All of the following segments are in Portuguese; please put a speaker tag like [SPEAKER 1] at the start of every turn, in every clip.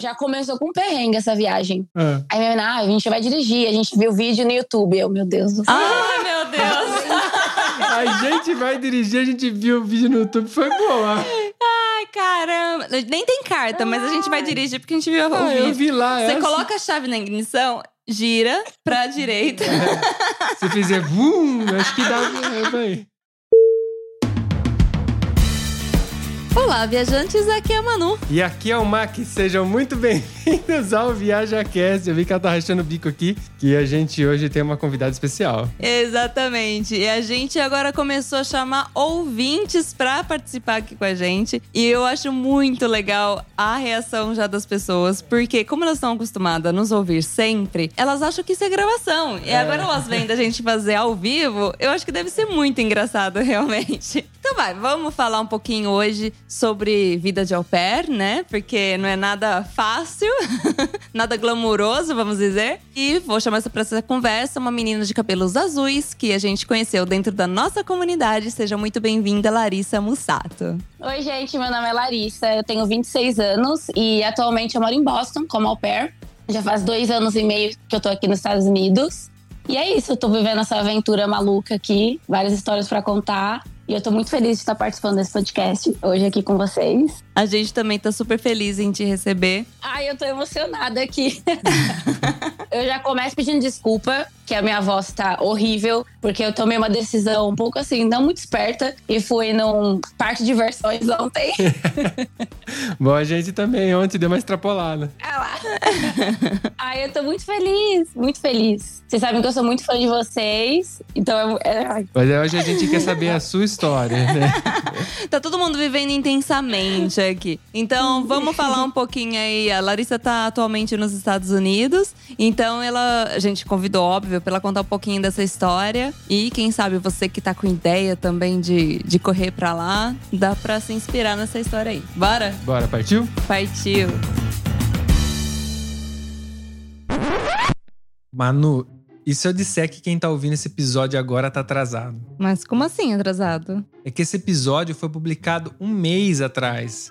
[SPEAKER 1] Já começou com um perrengue essa viagem.
[SPEAKER 2] Ah.
[SPEAKER 1] Aí minha menina, ah, a gente vai dirigir, a gente viu o vídeo no YouTube. Eu, meu Deus do céu.
[SPEAKER 3] Ai, meu Deus!
[SPEAKER 2] A gente vai dirigir, a gente viu o vídeo no YouTube, foi boa.
[SPEAKER 3] Ai, caramba! Nem tem carta, mas a gente vai dirigir porque a gente viu o
[SPEAKER 2] Ah, eu
[SPEAKER 3] vídeo.
[SPEAKER 2] vi lá.
[SPEAKER 3] Você
[SPEAKER 2] essa.
[SPEAKER 3] coloca a chave na ignição, gira pra direita.
[SPEAKER 2] Se fizer vum, acho que dá. é,
[SPEAKER 3] Olá, viajantes, aqui é a Manu.
[SPEAKER 2] E aqui é o Mac, sejam muito bem-vindos ao ViajaCast. Eu vi que ela tá rachando o bico aqui, que a gente hoje tem uma convidada especial.
[SPEAKER 3] Exatamente. E a gente agora começou a chamar ouvintes pra participar aqui com a gente. E eu acho muito legal a reação já das pessoas, porque como elas estão acostumadas a nos ouvir sempre, elas acham que isso é gravação. E agora elas vendo a gente fazer ao vivo, eu acho que deve ser muito engraçado, realmente. Então vai, vamos falar um pouquinho hoje sobre vida de au pair, né? Porque não é nada fácil, nada glamuroso, vamos dizer. E vou chamar pra essa conversa uma menina de cabelos azuis que a gente conheceu dentro da nossa comunidade. Seja muito bem-vinda, Larissa Mussato.
[SPEAKER 1] Oi, gente, meu nome é Larissa, eu tenho 26 anos e atualmente eu moro em Boston como au pair. Já faz dois anos e meio que eu tô aqui nos Estados Unidos. E é isso, eu tô vivendo essa aventura maluca aqui, várias histórias pra contar. E eu tô muito feliz de estar participando desse podcast hoje aqui com vocês.
[SPEAKER 3] A gente também tá super feliz em te receber.
[SPEAKER 1] Ai, eu tô emocionada aqui. eu já começo pedindo desculpa, que a minha voz tá horrível, porque eu tomei uma decisão um pouco assim, não muito esperta, e fui num parque de diversões ontem.
[SPEAKER 2] Bom, a gente também ontem deu uma extrapolada.
[SPEAKER 1] Ah lá. Ai, eu tô muito feliz, muito feliz. Vocês sabem que eu sou muito fã de vocês, então é, é,
[SPEAKER 2] Mas hoje a gente quer saber a sua história, né?
[SPEAKER 3] Tá todo mundo vivendo intensamente aqui. Então, vamos falar um pouquinho aí. A Larissa tá atualmente nos Estados Unidos. Então, ela, a gente convidou, óbvio, pra ela contar um pouquinho dessa história. E quem sabe você que tá com ideia também de, de correr pra lá, dá pra se inspirar nessa história aí. Bora?
[SPEAKER 2] Bora, partiu?
[SPEAKER 3] Partiu.
[SPEAKER 2] Manu, e se eu disser que quem tá ouvindo esse episódio agora tá atrasado?
[SPEAKER 3] Mas como assim atrasado?
[SPEAKER 2] É que esse episódio foi publicado um mês atrás.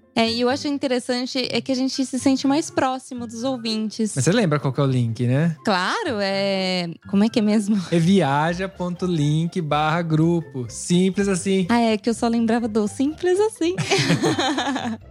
[SPEAKER 3] É, e eu acho interessante é que a gente se sente mais próximo dos ouvintes.
[SPEAKER 2] Mas você lembra qual que é o link, né?
[SPEAKER 3] Claro, é. Como é que é mesmo?
[SPEAKER 2] É viaja.link barra grupo. Simples assim.
[SPEAKER 3] Ah, é que eu só lembrava do simples assim.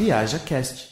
[SPEAKER 4] Viaja Cast.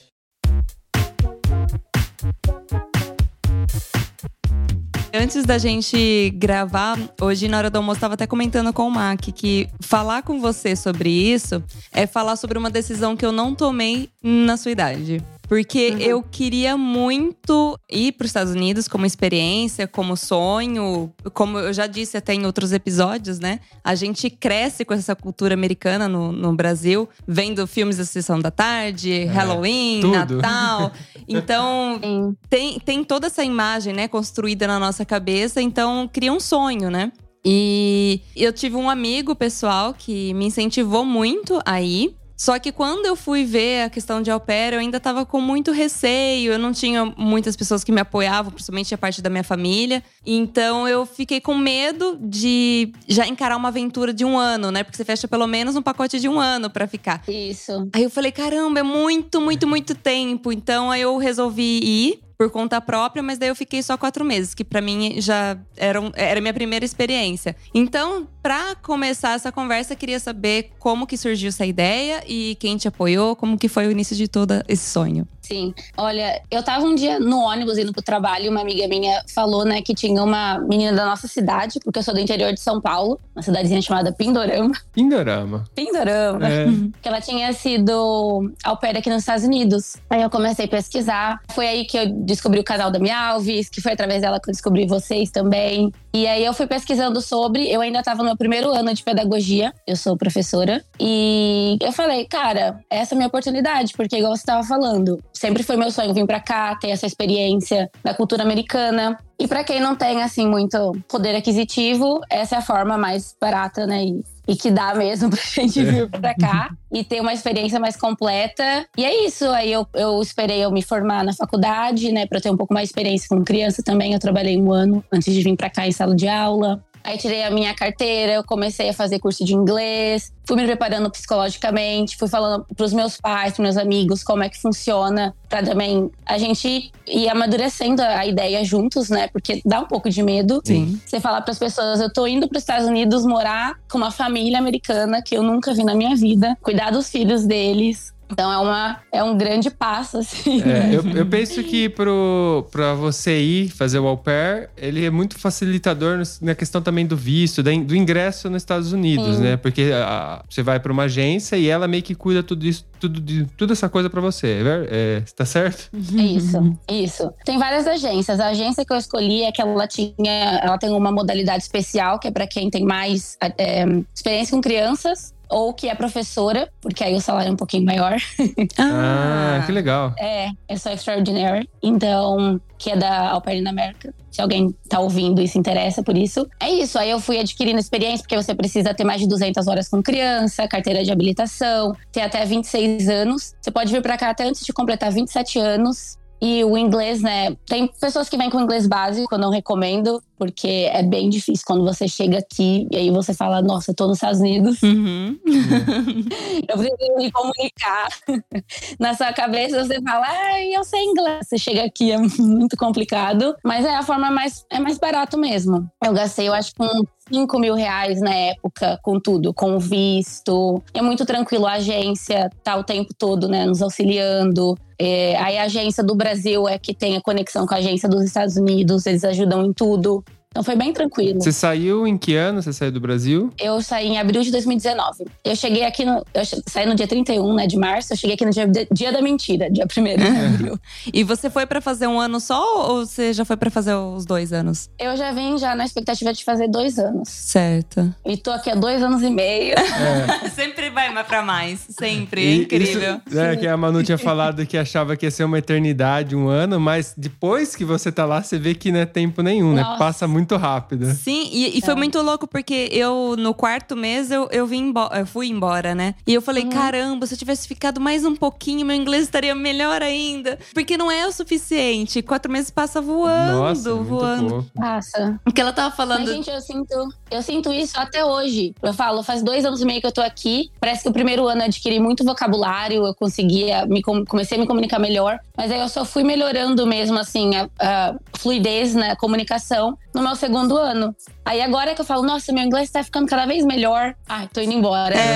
[SPEAKER 3] Antes da gente gravar, hoje na hora do almoço, estava até comentando com o Mac que falar com você sobre isso é falar sobre uma decisão que eu não tomei na sua idade. Porque eu queria muito ir para os Estados Unidos como experiência, como sonho. Como eu já disse até em outros episódios, né? A gente cresce com essa cultura americana no, no Brasil, vendo filmes da Sessão da Tarde, Halloween,
[SPEAKER 2] tudo.
[SPEAKER 3] Natal. Então,
[SPEAKER 1] sim.
[SPEAKER 3] tem, tem toda essa imagem, né, construída na nossa cabeça, então cria um sonho, né? E eu tive um amigo pessoal que me incentivou muito a ir. Só que quando eu fui ver a questão de au pair, eu ainda tava com muito receio. Eu não tinha muitas pessoas que me apoiavam, principalmente a parte da minha família. Então eu fiquei com medo de já encarar uma aventura de um ano, né? Porque você fecha pelo menos um pacote de um ano pra ficar.
[SPEAKER 1] Isso.
[SPEAKER 3] Aí eu falei, caramba, é muito, muito, muito tempo. Então aí eu resolvi ir por conta própria, mas daí eu fiquei só quatro meses, que pra mim já era, um- era minha primeira experiência. Então, pra começar essa conversa, queria saber como que surgiu essa ideia e quem te apoiou, como que foi o início de todo esse sonho.
[SPEAKER 1] Sim. Olha, eu tava um dia no ônibus indo pro trabalho e uma amiga minha falou, né, que tinha uma menina da nossa cidade, porque eu sou do interior de São Paulo, uma cidadezinha chamada Pindorama.
[SPEAKER 2] Pindorama.
[SPEAKER 1] Pindorama.
[SPEAKER 2] É.
[SPEAKER 1] que ela tinha sido au pair aqui nos Estados Unidos. Aí eu comecei a pesquisar. Foi aí que eu descobri o canal da Minha Alves, que foi através dela que eu descobri vocês também. E aí eu fui pesquisando sobre. Eu ainda estava no meu primeiro ano de pedagogia, eu sou professora. E eu falei, cara, essa é a minha oportunidade, porque igual você estava falando, sempre foi meu sonho vir pra cá, ter essa experiência da cultura americana. E pra quem não tem, assim, muito poder aquisitivo, essa é a forma mais barata, né? E, e que dá mesmo pra gente vir pra cá e ter uma experiência mais completa. E é isso. Aí eu, eu esperei eu me formar na faculdade, né? Pra eu ter um pouco mais de experiência com criança também. Eu trabalhei um ano antes de vir pra cá em sala de aula. Aí tirei a minha carteira, eu comecei a fazer curso de inglês, fui me preparando psicologicamente, fui falando pros meus pais, pros meus amigos como é que funciona, pra também a gente ir amadurecendo a ideia juntos, né? Porque dá um pouco de medo.
[SPEAKER 3] Sim.
[SPEAKER 1] Você falar pras pessoas, eu tô indo pros Estados Unidos morar com uma família americana que eu nunca vi na minha vida, cuidar dos filhos deles. Então é, uma, é um grande passo, assim.
[SPEAKER 2] É, eu, eu penso que pro, pra você ir fazer o au pair, ele é muito facilitador na questão também do visto, do ingresso nos Estados Unidos,
[SPEAKER 1] Sim.
[SPEAKER 2] né? Porque ah, você vai pra uma agência e ela meio que cuida tudo isso, tudo, de, tudo essa coisa pra você. É, é, tá certo?
[SPEAKER 1] É isso, isso. Tem várias agências. A agência que eu escolhi é que ela tinha, ela tem uma modalidade especial que é para quem tem mais é, experiência com crianças ou que é professora, porque aí o salário é um pouquinho maior.
[SPEAKER 2] Ah, que legal.
[SPEAKER 1] É, é só extraordinary. Então, que é da Au Pair in America. Se alguém tá ouvindo e se interessa por isso. É isso. Aí eu fui adquirindo experiência, porque você precisa ter mais de 200 horas com criança, carteira de habilitação, ter até 26 anos. Você pode vir pra cá até antes de completar 27 anos. E o inglês, né? Tem pessoas que vêm com inglês básico, eu não recomendo, porque é bem difícil quando você chega aqui e aí você fala, nossa, eu tô nos Estados Unidos.
[SPEAKER 3] Uhum.
[SPEAKER 1] Eu preciso me comunicar. Na sua cabeça você fala, ah, eu sei inglês. Você chega aqui, é muito complicado. Mas é a forma mais, é mais barato mesmo. Eu gastei, eu acho, com 5 mil reais na época, com tudo, com visto. É muito tranquilo, a agência tá o tempo todo, né, nos auxiliando. É, aí a agência do Brasil é que tem a conexão com a agência dos Estados Unidos, eles ajudam em tudo. Então foi bem tranquilo.
[SPEAKER 2] Você saiu em que ano? Você saiu do Brasil?
[SPEAKER 1] Eu saí em abril de 2019. Eu cheguei aqui no. Eu saí no dia 31 né, de março, eu cheguei aqui no dia, dia da mentira, dia 1 de abril.
[SPEAKER 3] E você foi pra fazer um ano só ou você já foi pra fazer os dois anos?
[SPEAKER 1] Eu já vim já na expectativa de fazer dois anos.
[SPEAKER 3] Certo.
[SPEAKER 1] E tô aqui há dois anos e meio.
[SPEAKER 3] Sempre vai mais pra mais. Sempre. É
[SPEAKER 2] E
[SPEAKER 3] incrível.
[SPEAKER 2] Isso, né, que a Manu tinha falado que achava que ia ser uma eternidade, um ano, mas depois que você tá lá, você vê que não é tempo nenhum, né?
[SPEAKER 1] Nossa.
[SPEAKER 2] Passa muito rápido.
[SPEAKER 3] Sim, e, e foi muito louco, porque eu, no quarto mês, eu, eu vim embora, eu fui embora, né? E eu falei, caramba, se eu tivesse ficado mais um pouquinho, meu inglês estaria melhor ainda. Porque não é o suficiente. Quatro meses passa voando,
[SPEAKER 2] Nossa, muito
[SPEAKER 3] voando.
[SPEAKER 2] pouco.
[SPEAKER 1] Passa.
[SPEAKER 3] O que ela tava
[SPEAKER 1] Mas,
[SPEAKER 3] falando.
[SPEAKER 1] gente, eu sinto, eu sinto isso até hoje. Eu falo, faz dois anos e meio que eu tô aqui. Parece que o primeiro ano eu adquiri muito vocabulário, eu conseguia, me, com- comecei a me comunicar melhor. Mas aí eu só fui melhorando mesmo, assim, a, a fluidez na comunicação no meu segundo ano. Aí agora é que eu falo, nossa, meu inglês tá ficando cada vez melhor. Ai, tô indo embora.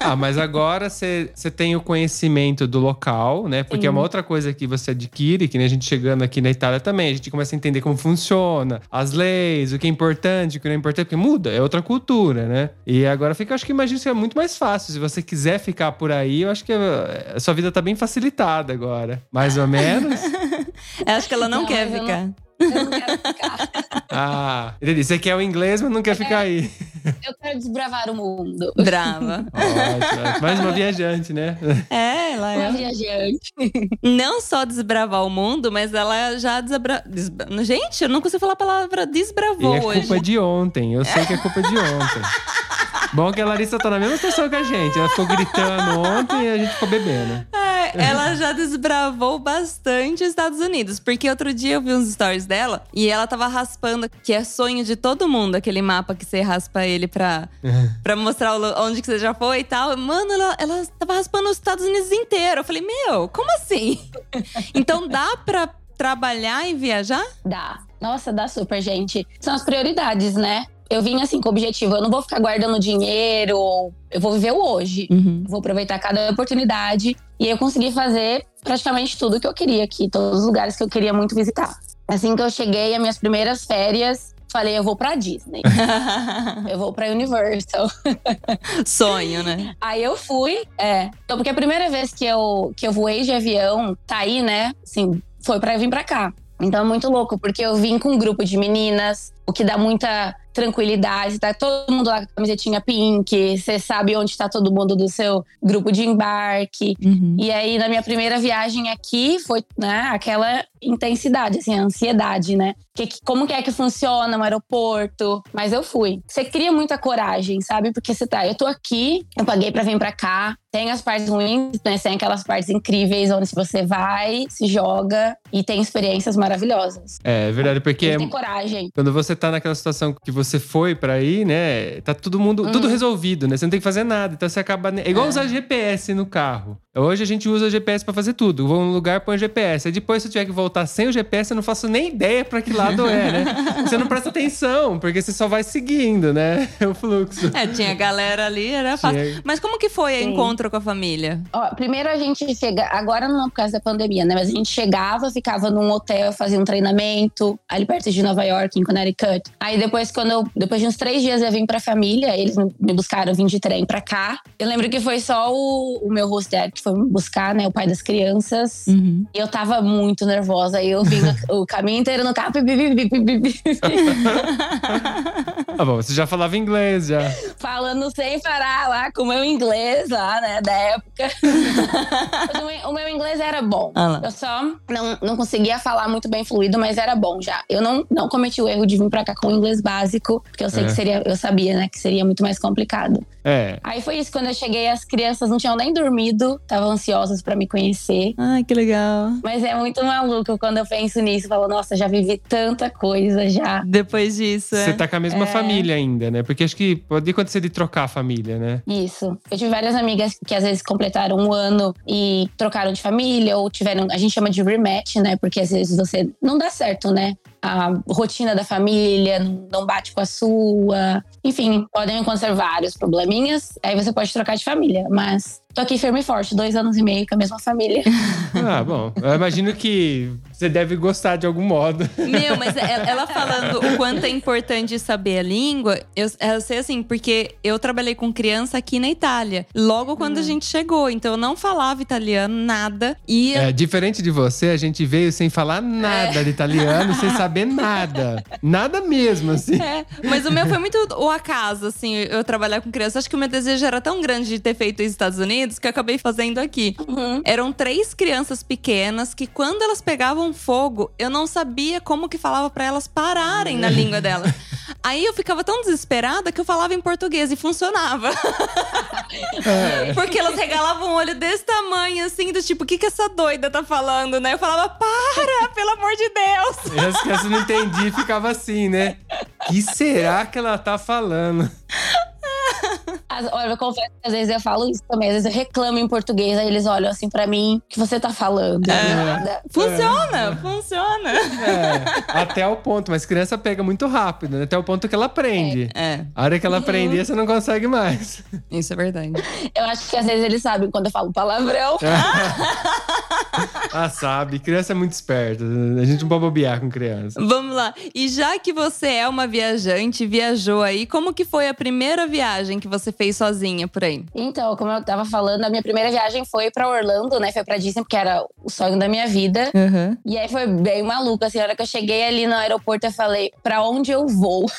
[SPEAKER 2] Ah, mas agora você tem o conhecimento do local, né? Porque é uma
[SPEAKER 1] Sim.
[SPEAKER 2] outra coisa que você adquire, que nem a gente chegando aqui na Itália também, a gente começa a entender como funciona, as leis, o que é importante, o que não é importante, porque muda, é outra cultura, né? E agora fica, acho que imagino que é muito mais fácil. Se você quiser ficar por aí, eu acho que a, a sua vida tá bem facilitada agora. Mais ou menos.
[SPEAKER 3] Eu acho que ela não,
[SPEAKER 1] Não,
[SPEAKER 3] quer ficar.
[SPEAKER 1] Eu não quero ficar.
[SPEAKER 2] Ah, entendi. Você quer o inglês, mas não quer ficar aí.
[SPEAKER 1] Eu quero desbravar o mundo.
[SPEAKER 3] Brava.
[SPEAKER 2] Ótimo. Mais uma viajante, né?
[SPEAKER 3] É, ela
[SPEAKER 1] Uma
[SPEAKER 3] é.
[SPEAKER 1] viajante.
[SPEAKER 3] Não só desbravar o mundo, mas ela já desabra... desbra... Gente, eu não consigo falar a palavra
[SPEAKER 2] E
[SPEAKER 3] desbravou
[SPEAKER 2] é
[SPEAKER 3] hoje.
[SPEAKER 2] culpa de ontem. Eu sei que é culpa de ontem. Bom que a Larissa tá na mesma situação que a gente. Ela ficou gritando ontem e a gente ficou bebendo.
[SPEAKER 3] É, ela já desbravou bastante os Estados Unidos. Porque outro dia eu vi uns stories dela e ela tava raspando, que é sonho de todo mundo, aquele mapa que você raspa ele pra, pra mostrar onde que você já foi e tal. Mano, ela, ela tava raspando os Estados Unidos inteiro. Eu falei, meu, como assim? então dá pra trabalhar e viajar?
[SPEAKER 1] Dá. Nossa, dá super, gente. São as prioridades, né? Eu vim assim com o objetivo, eu não vou ficar guardando dinheiro, eu vou viver o hoje. Vou aproveitar cada oportunidade. E eu consegui fazer praticamente tudo que eu queria aqui, todos os lugares que eu queria muito visitar. Assim que eu cheguei, as minhas primeiras férias, falei, eu vou pra Disney. eu vou pra Universal.
[SPEAKER 3] Sonho, né?
[SPEAKER 1] Aí eu fui, é. Então, porque a primeira vez que eu, que eu voei de avião, saí, né? Assim, foi pra vir pra cá. Então é muito louco, porque eu vim com um grupo de meninas, o que dá muita tranquilidade. Tá todo mundo lá com a camisetinha pink, você sabe onde tá todo mundo do seu grupo de embarque. E aí, na minha primeira viagem aqui, foi né, aquela intensidade, assim, a ansiedade, né? Que, que- como que é que funciona um aeroporto? Mas eu fui. Você cria muita coragem, sabe? Porque você tá, eu tô aqui, eu paguei pra vir pra cá. Tem as partes ruins, né? Tem aquelas partes incríveis onde você vai, se joga e tem experiências maravilhosas.
[SPEAKER 2] É, é verdade, porque
[SPEAKER 1] Tem que ter coragem.
[SPEAKER 2] quando você tá naquela situação que você foi pra ir, né? Tá todo mundo, tudo resolvido, né? Você não tem que fazer nada. Então você acaba. É igual usar GPS no carro. Hoje a gente usa GPS pra fazer tudo. Vou num lugar, põe GPS. Aí depois, se eu tiver que voltar sem o GPS, eu não faço nem ideia pra que lado é, né? Você não presta atenção, porque você só vai seguindo, né? O fluxo.
[SPEAKER 3] É, tinha galera ali, era fácil.
[SPEAKER 2] Tinha.
[SPEAKER 3] Mas como que foi o encontro com a família?
[SPEAKER 1] Ó, primeiro a gente chega, agora não por causa da pandemia, né? Mas a gente chegava, ficava num hotel, fazia um treinamento ali perto de Nova York, em Connecticut. Aí depois, quando eu, depois de uns três dias eu vim pra família, eles me- buscaram, eu vim de trem pra cá. Eu lembro que foi só o, o meu host dad que foi me buscar, né? O pai das crianças.
[SPEAKER 3] Uhum.
[SPEAKER 1] E eu tava muito nervosa. Aí eu vim o, caminho inteiro no carro.
[SPEAKER 2] Ah, bom, você já falava inglês já.
[SPEAKER 1] falando sem parar lá com o meu inglês lá, né, da época. O meu- inglês era bom.
[SPEAKER 3] Ah.
[SPEAKER 1] Eu só não, não conseguia falar muito bem fluido, mas era bom já. Eu não, não cometi o erro de vir pra cá com o inglês básico, porque eu sei
[SPEAKER 2] É.
[SPEAKER 1] que seria, eu sabia, né, que seria muito mais complicado.
[SPEAKER 2] É.
[SPEAKER 1] Aí foi isso, quando eu cheguei, as crianças não tinham nem dormido, estavam ansiosas pra me conhecer.
[SPEAKER 3] Ai, que legal.
[SPEAKER 1] Mas é muito maluco quando eu penso nisso, eu falo, nossa, já vivi tanta coisa já.
[SPEAKER 3] Depois disso, é.
[SPEAKER 2] Você tá com a mesma
[SPEAKER 1] É.
[SPEAKER 2] família ainda, né? Porque acho que pode acontecer de trocar a família, né?
[SPEAKER 1] Isso. Eu tive várias amigas que às vezes completaram um ano e trocaram de família, ou tiveram. A gente chama de rematch, né? Porque às vezes você. Não dá certo, né? A rotina da família não- bate com a sua. Enfim, podem acontecer vários probleminhas. Aí você pode trocar de família. Mas tô aqui firme e forte, dois anos e meio com a mesma família.
[SPEAKER 2] Ah, bom. Eu imagino que você deve gostar de algum modo.
[SPEAKER 3] Meu, mas ela, ela falando o quanto é importante saber a língua, eu, eu sei assim, porque eu trabalhei com criança aqui na Itália, logo quando a gente chegou. Então eu não falava italiano, nada. E
[SPEAKER 2] É, diferente de você, a gente veio sem falar nada de italiano, sem saber nada. Nada mesmo, assim.
[SPEAKER 3] É, mas o meu foi muito o acaso, assim, eu trabalhar com criança. Acho que o meu desejo era tão grande de ter feito nos Estados Unidos que eu acabei fazendo aqui. Eram três crianças pequenas que, quando elas pegavam fogo, eu não sabia como que falava pra elas pararem na língua delas. Aí eu ficava tão desesperada que eu falava em português e funcionava. Porque elas regalavam o olho desse tamanho, assim, do tipo, o que, que essa doida tá falando, né? Eu falava, para, pelo amor de Deus!
[SPEAKER 2] E as crianças não entendiam e ficava assim, né? que será que ela tá falando?
[SPEAKER 1] As- olha, eu confesso que às vezes eu falo isso também. Às vezes eu reclamo em português, aí eles olham assim pra mim, o que você tá falando? Nada.
[SPEAKER 3] Funciona, funciona.
[SPEAKER 2] É, até o ponto, mas criança pega muito rápido, né? Até o ponto que ela aprende.
[SPEAKER 3] É,
[SPEAKER 2] A hora que ela aprender, você não consegue mais.
[SPEAKER 3] isso é verdade.
[SPEAKER 1] Eu acho que às vezes eles sabem quando eu falo palavrão.
[SPEAKER 2] Ah, sabe, criança é muito esperta. A gente não pode bobear com criança.
[SPEAKER 3] Vamos lá. E já que você é uma viajante, viajou aí, como que foi a primeira viagem que você fez sozinha por aí?
[SPEAKER 1] Então, como eu tava falando, a minha primeira viagem foi pra Orlando, né? Foi pra Disney, porque era o sonho da minha vida.
[SPEAKER 3] Uhum.
[SPEAKER 1] E aí foi bem maluco, assim, a hora que eu cheguei ali no aeroporto, eu falei, pra onde eu vou?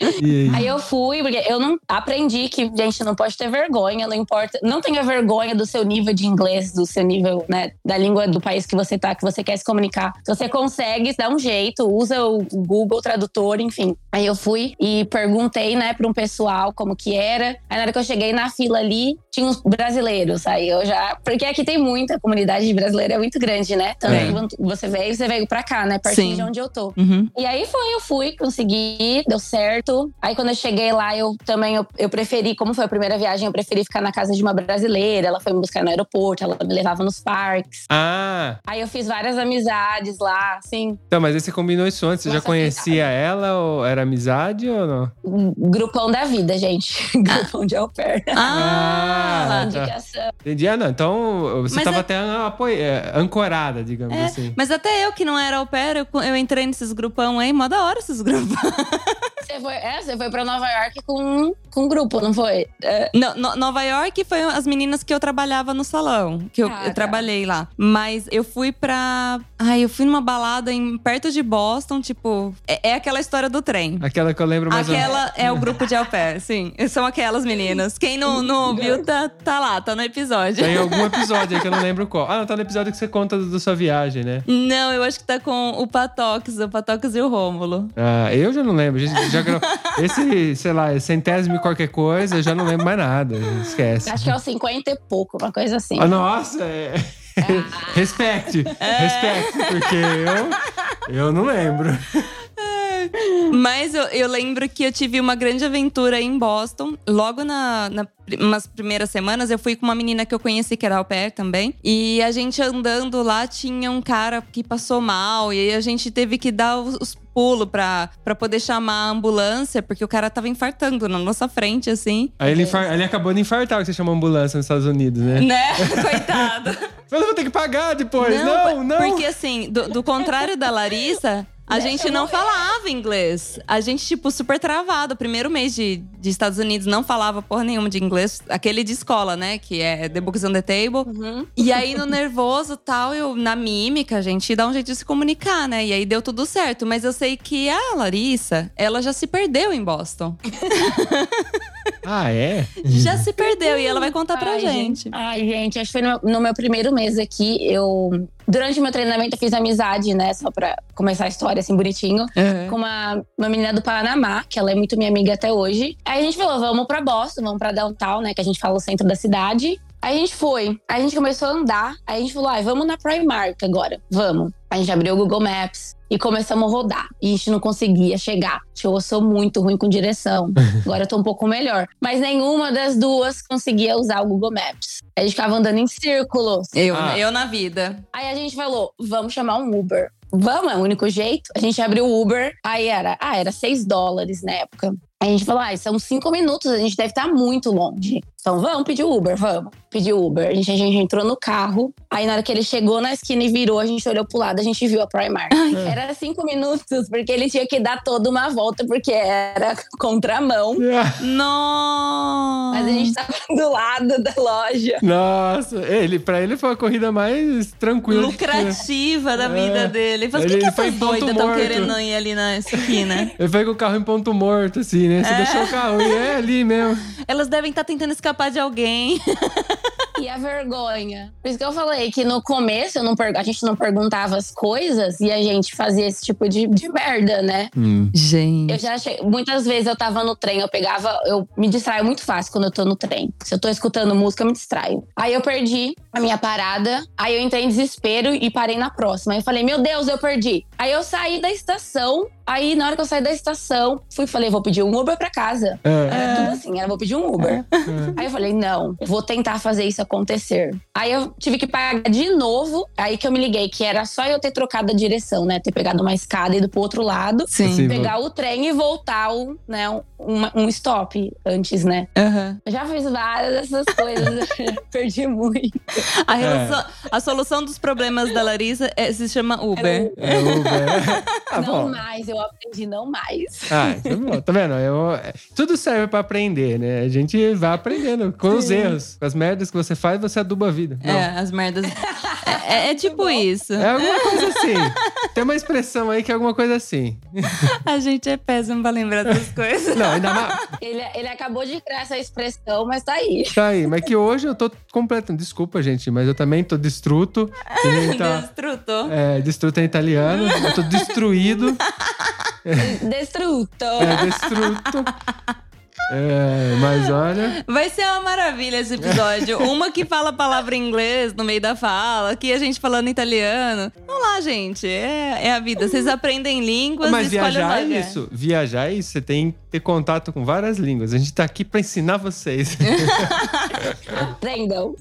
[SPEAKER 2] Aí?
[SPEAKER 1] Aí eu fui, porque eu não aprendi que, gente, não pode ter vergonha, não importa. Não tenha vergonha do seu nível de inglês, do seu nível, né, da língua do país que você tá, que você quer se comunicar. Se você consegue, dá um jeito, usa o Google Tradutor, enfim. Aí eu fui e perguntei, né, pra um pessoal como que era. Aí na hora que eu cheguei na fila ali, tinha uns brasileiros. Aí eu já. Porque aqui tem muita comunidade de brasileiro, é muito grande, né? Tanto
[SPEAKER 2] É.
[SPEAKER 1] que quando você veio, você veio pra cá, né? Pertinho
[SPEAKER 3] Sim.
[SPEAKER 1] de onde eu tô.
[SPEAKER 3] Uhum.
[SPEAKER 1] E aí foi, eu fui, consegui, deu certo. Aí quando eu cheguei lá, eu também eu, eu preferi, como foi a primeira viagem, eu preferi ficar na casa de uma brasileira. Ela foi me buscar no aeroporto, ela me levava nos parques.
[SPEAKER 2] Ah,
[SPEAKER 1] Aí eu fiz várias amizades lá, assim,
[SPEAKER 2] então, mas aí você combinou isso antes? Você já
[SPEAKER 1] Nossa,
[SPEAKER 2] conhecia ela ou era amizade ou não?
[SPEAKER 1] um grupão da vida, gente. grupão de au pair.
[SPEAKER 3] Ah,
[SPEAKER 2] Ah, tá.
[SPEAKER 1] Indicação.
[SPEAKER 2] Entendi. Ah, não. Então você
[SPEAKER 3] Mas
[SPEAKER 2] tava
[SPEAKER 3] é-
[SPEAKER 2] até apoio, é, ancorada, digamos
[SPEAKER 3] É,
[SPEAKER 2] assim.
[SPEAKER 3] Mas até eu que não era au pair, eu, eu entrei nesses grupão aí, mó da hora esses grupos.
[SPEAKER 1] Você foi, é, você foi pra Nova York com, com um grupo, não foi? É,
[SPEAKER 3] Não, no- Nova York foi as meninas que eu trabalhava no salão, que eu, eu trabalhei lá. Mas eu fui pra. Ai, eu fui numa balada em, perto de Boston, tipo. É, é aquela história do trem.
[SPEAKER 2] Aquela que eu lembro mais ou menos.
[SPEAKER 3] Aquela é o grupo de au pair, sim. São aquelas meninas. Quem não, não ouviu, tá, tá lá, tá no episódio.
[SPEAKER 2] Tem algum episódio aí que eu não lembro qual. Ah, não, tá no episódio que você conta da sua viagem, né?
[SPEAKER 3] Não, eu acho que tá com o Patox, o Patox e o Rômulo.
[SPEAKER 2] Ah, eu já não lembro. Já, já Esse, sei lá, centésimo e qualquer coisa, eu já não lembro mais nada. Esquece.
[SPEAKER 1] acho que é os 50 e pouco, uma coisa assim.
[SPEAKER 2] Ah, nossa, é... Respecte, respecte, porque eu, eu não lembro.
[SPEAKER 3] Mas eu, eu lembro que eu tive uma grande aventura em Boston. Logo na, na umas primeiras semanas, eu fui com uma menina que eu conheci, que era au pair também. E a gente andando lá, tinha um cara que passou mal. E aí a gente teve que dar os, os pulos pra, pra poder chamar a ambulância, porque o cara tava infartando na nossa frente, assim.
[SPEAKER 2] Aí ele, infar- ele acabou de infartar, que você chama ambulância nos Estados Unidos, né?
[SPEAKER 3] Né? Coitado.
[SPEAKER 2] Eu não vou ter que pagar depois. Não, não.
[SPEAKER 3] Porque assim, do, do contrário da Larissa. A
[SPEAKER 1] Deixa
[SPEAKER 3] gente não falava inglês. A gente, tipo, super travado. O primeiro mês de, de Estados Unidos não falava porra nenhuma de inglês. Aquele de escola, né? Que é The Books on the Table.
[SPEAKER 1] Uhum.
[SPEAKER 3] E aí, no nervoso tal, eu, na mímica, a gente dá um jeito de se comunicar, né? E aí deu tudo certo. Mas eu sei que a Larissa, ela já se perdeu em Boston.
[SPEAKER 2] Ah, é?
[SPEAKER 3] Já se perdeu. E ela vai contar pra
[SPEAKER 1] Ai,
[SPEAKER 3] gente.
[SPEAKER 1] Ai, gente, acho que foi no, no meu primeiro mês aqui. Eu. Durante o meu treinamento, eu fiz amizade, né? Só pra começar a história assim bonitinho.
[SPEAKER 3] Uhum.
[SPEAKER 1] Com uma, uma menina do Panamá, que ela é muito minha amiga até hoje. Aí a gente falou: vamos pra Boston, vamos pra downtown, né? Que a gente fala o centro da cidade. Aí a gente foi. Aí a gente começou a andar. Aí a gente falou: ai, vamos na Primark agora. Vamos. A gente abriu o Google Maps e começamos a rodar. E a gente não conseguia chegar. Tipo, Eu sou muito ruim com direção. Agora eu tô um pouco melhor. Mas nenhuma das duas conseguia usar o Google Maps. A gente ficava andando em círculos.
[SPEAKER 3] Eu,
[SPEAKER 2] Ah.
[SPEAKER 3] eu na vida.
[SPEAKER 1] Aí a gente falou, vamos chamar um Uber. Vamos, é o único jeito. A gente abriu o Uber, aí era, ah, era 6 dólares na época. Aí a gente falou, ah, são cinco minutos, a gente deve estar muito longe. Então vamos pedir Uber, vamos. Pediu Uber. A gente, a gente entrou no carro. Aí na hora que ele chegou na esquina e virou, a gente olhou pro lado, a gente viu a Primark. Era cinco minutos, porque ele tinha que dar toda uma volta, porque era contramão.
[SPEAKER 3] Nossa!
[SPEAKER 1] Mas a gente tava do lado da loja.
[SPEAKER 2] Nossa, ele, pra ele foi a corrida mais tranquila.
[SPEAKER 3] lucrativa da
[SPEAKER 2] É.
[SPEAKER 3] vida dele. Ele falou, o que, que essas doidas estão
[SPEAKER 2] morto."
[SPEAKER 3] querendo ir ali na esquina?
[SPEAKER 2] Ele foi com o carro em ponto morto, assim, né? Você
[SPEAKER 3] É.
[SPEAKER 2] deixou o carro e é ali mesmo.
[SPEAKER 3] Elas devem estar tentando escapar de alguém.
[SPEAKER 1] E a vergonha. Por isso que eu falei que no começo eu não a gente não perguntava as coisas e a gente fazia esse tipo de, de merda, né?
[SPEAKER 3] Gente.
[SPEAKER 1] Eu já achei. Muitas vezes eu tava no trem, eu pegava. Eu me distraio muito fácil quando eu tô no trem. Se eu tô escutando música, eu me distraio. Aí eu perdi a minha parada. Aí eu entrei em desespero e parei na próxima. Aí eu falei, meu Deus, eu perdi. Aí eu saí da estação. Aí, na hora que eu saí da estação, fui e falei, vou pedir um Uber pra casa.
[SPEAKER 2] É.
[SPEAKER 1] Era tudo assim, era vou pedir um Uber. Aí eu falei, não, vou tentar fazer isso acontecer. Aí eu tive que pagar de novo. Aí que eu me liguei, que era só eu ter trocado a direção, né? Ter pegado uma escada e ido pro outro lado.
[SPEAKER 3] Sim.
[SPEAKER 1] Pegar o trem e voltar o, né, um, um stop antes, né?
[SPEAKER 3] Aham.
[SPEAKER 1] Eu já fiz várias dessas coisas. Perdi muito.
[SPEAKER 3] A, relação- a solução dos problemas da Larissa é- se chama Uber.
[SPEAKER 2] É Uber. Ah,
[SPEAKER 1] não
[SPEAKER 2] bom.
[SPEAKER 1] mais, eu aprendi não mais.
[SPEAKER 2] Ah, isso é bom. Tá vendo? Eu, tudo serve pra aprender né? A gente vai aprendendo com os erros. Com as merdas que você faz, você aduba a vida. Não.
[SPEAKER 3] É, as merdas. é, é tipo isso.
[SPEAKER 2] É alguma coisa assim. Tem uma expressão aí que é alguma coisa assim.
[SPEAKER 3] A gente é péssimo pra lembrar das coisas.
[SPEAKER 2] Não, ainda mais.
[SPEAKER 1] Ele, ele acabou de criar essa expressão, mas tá aí.
[SPEAKER 2] Tá aí, mas que hoje eu tô completo. Desculpa, gente, mas eu também tô destruto. tá-
[SPEAKER 3] Destrutor.
[SPEAKER 2] é, destruto em italiano. Eu tô destruído.
[SPEAKER 1] Destruto.
[SPEAKER 2] É, destruto. É, mas olha.
[SPEAKER 3] Vai ser uma maravilha esse episódio. Uma que fala a palavra em inglês no meio da fala, aqui a gente falando italiano. Vamos lá, gente. É, é a vida. Vocês aprendem línguas
[SPEAKER 2] Mas viajar é isso. Viajar é isso. Você tem que ter contato com várias línguas. A gente tá aqui pra ensinar vocês.
[SPEAKER 1] Aprendam.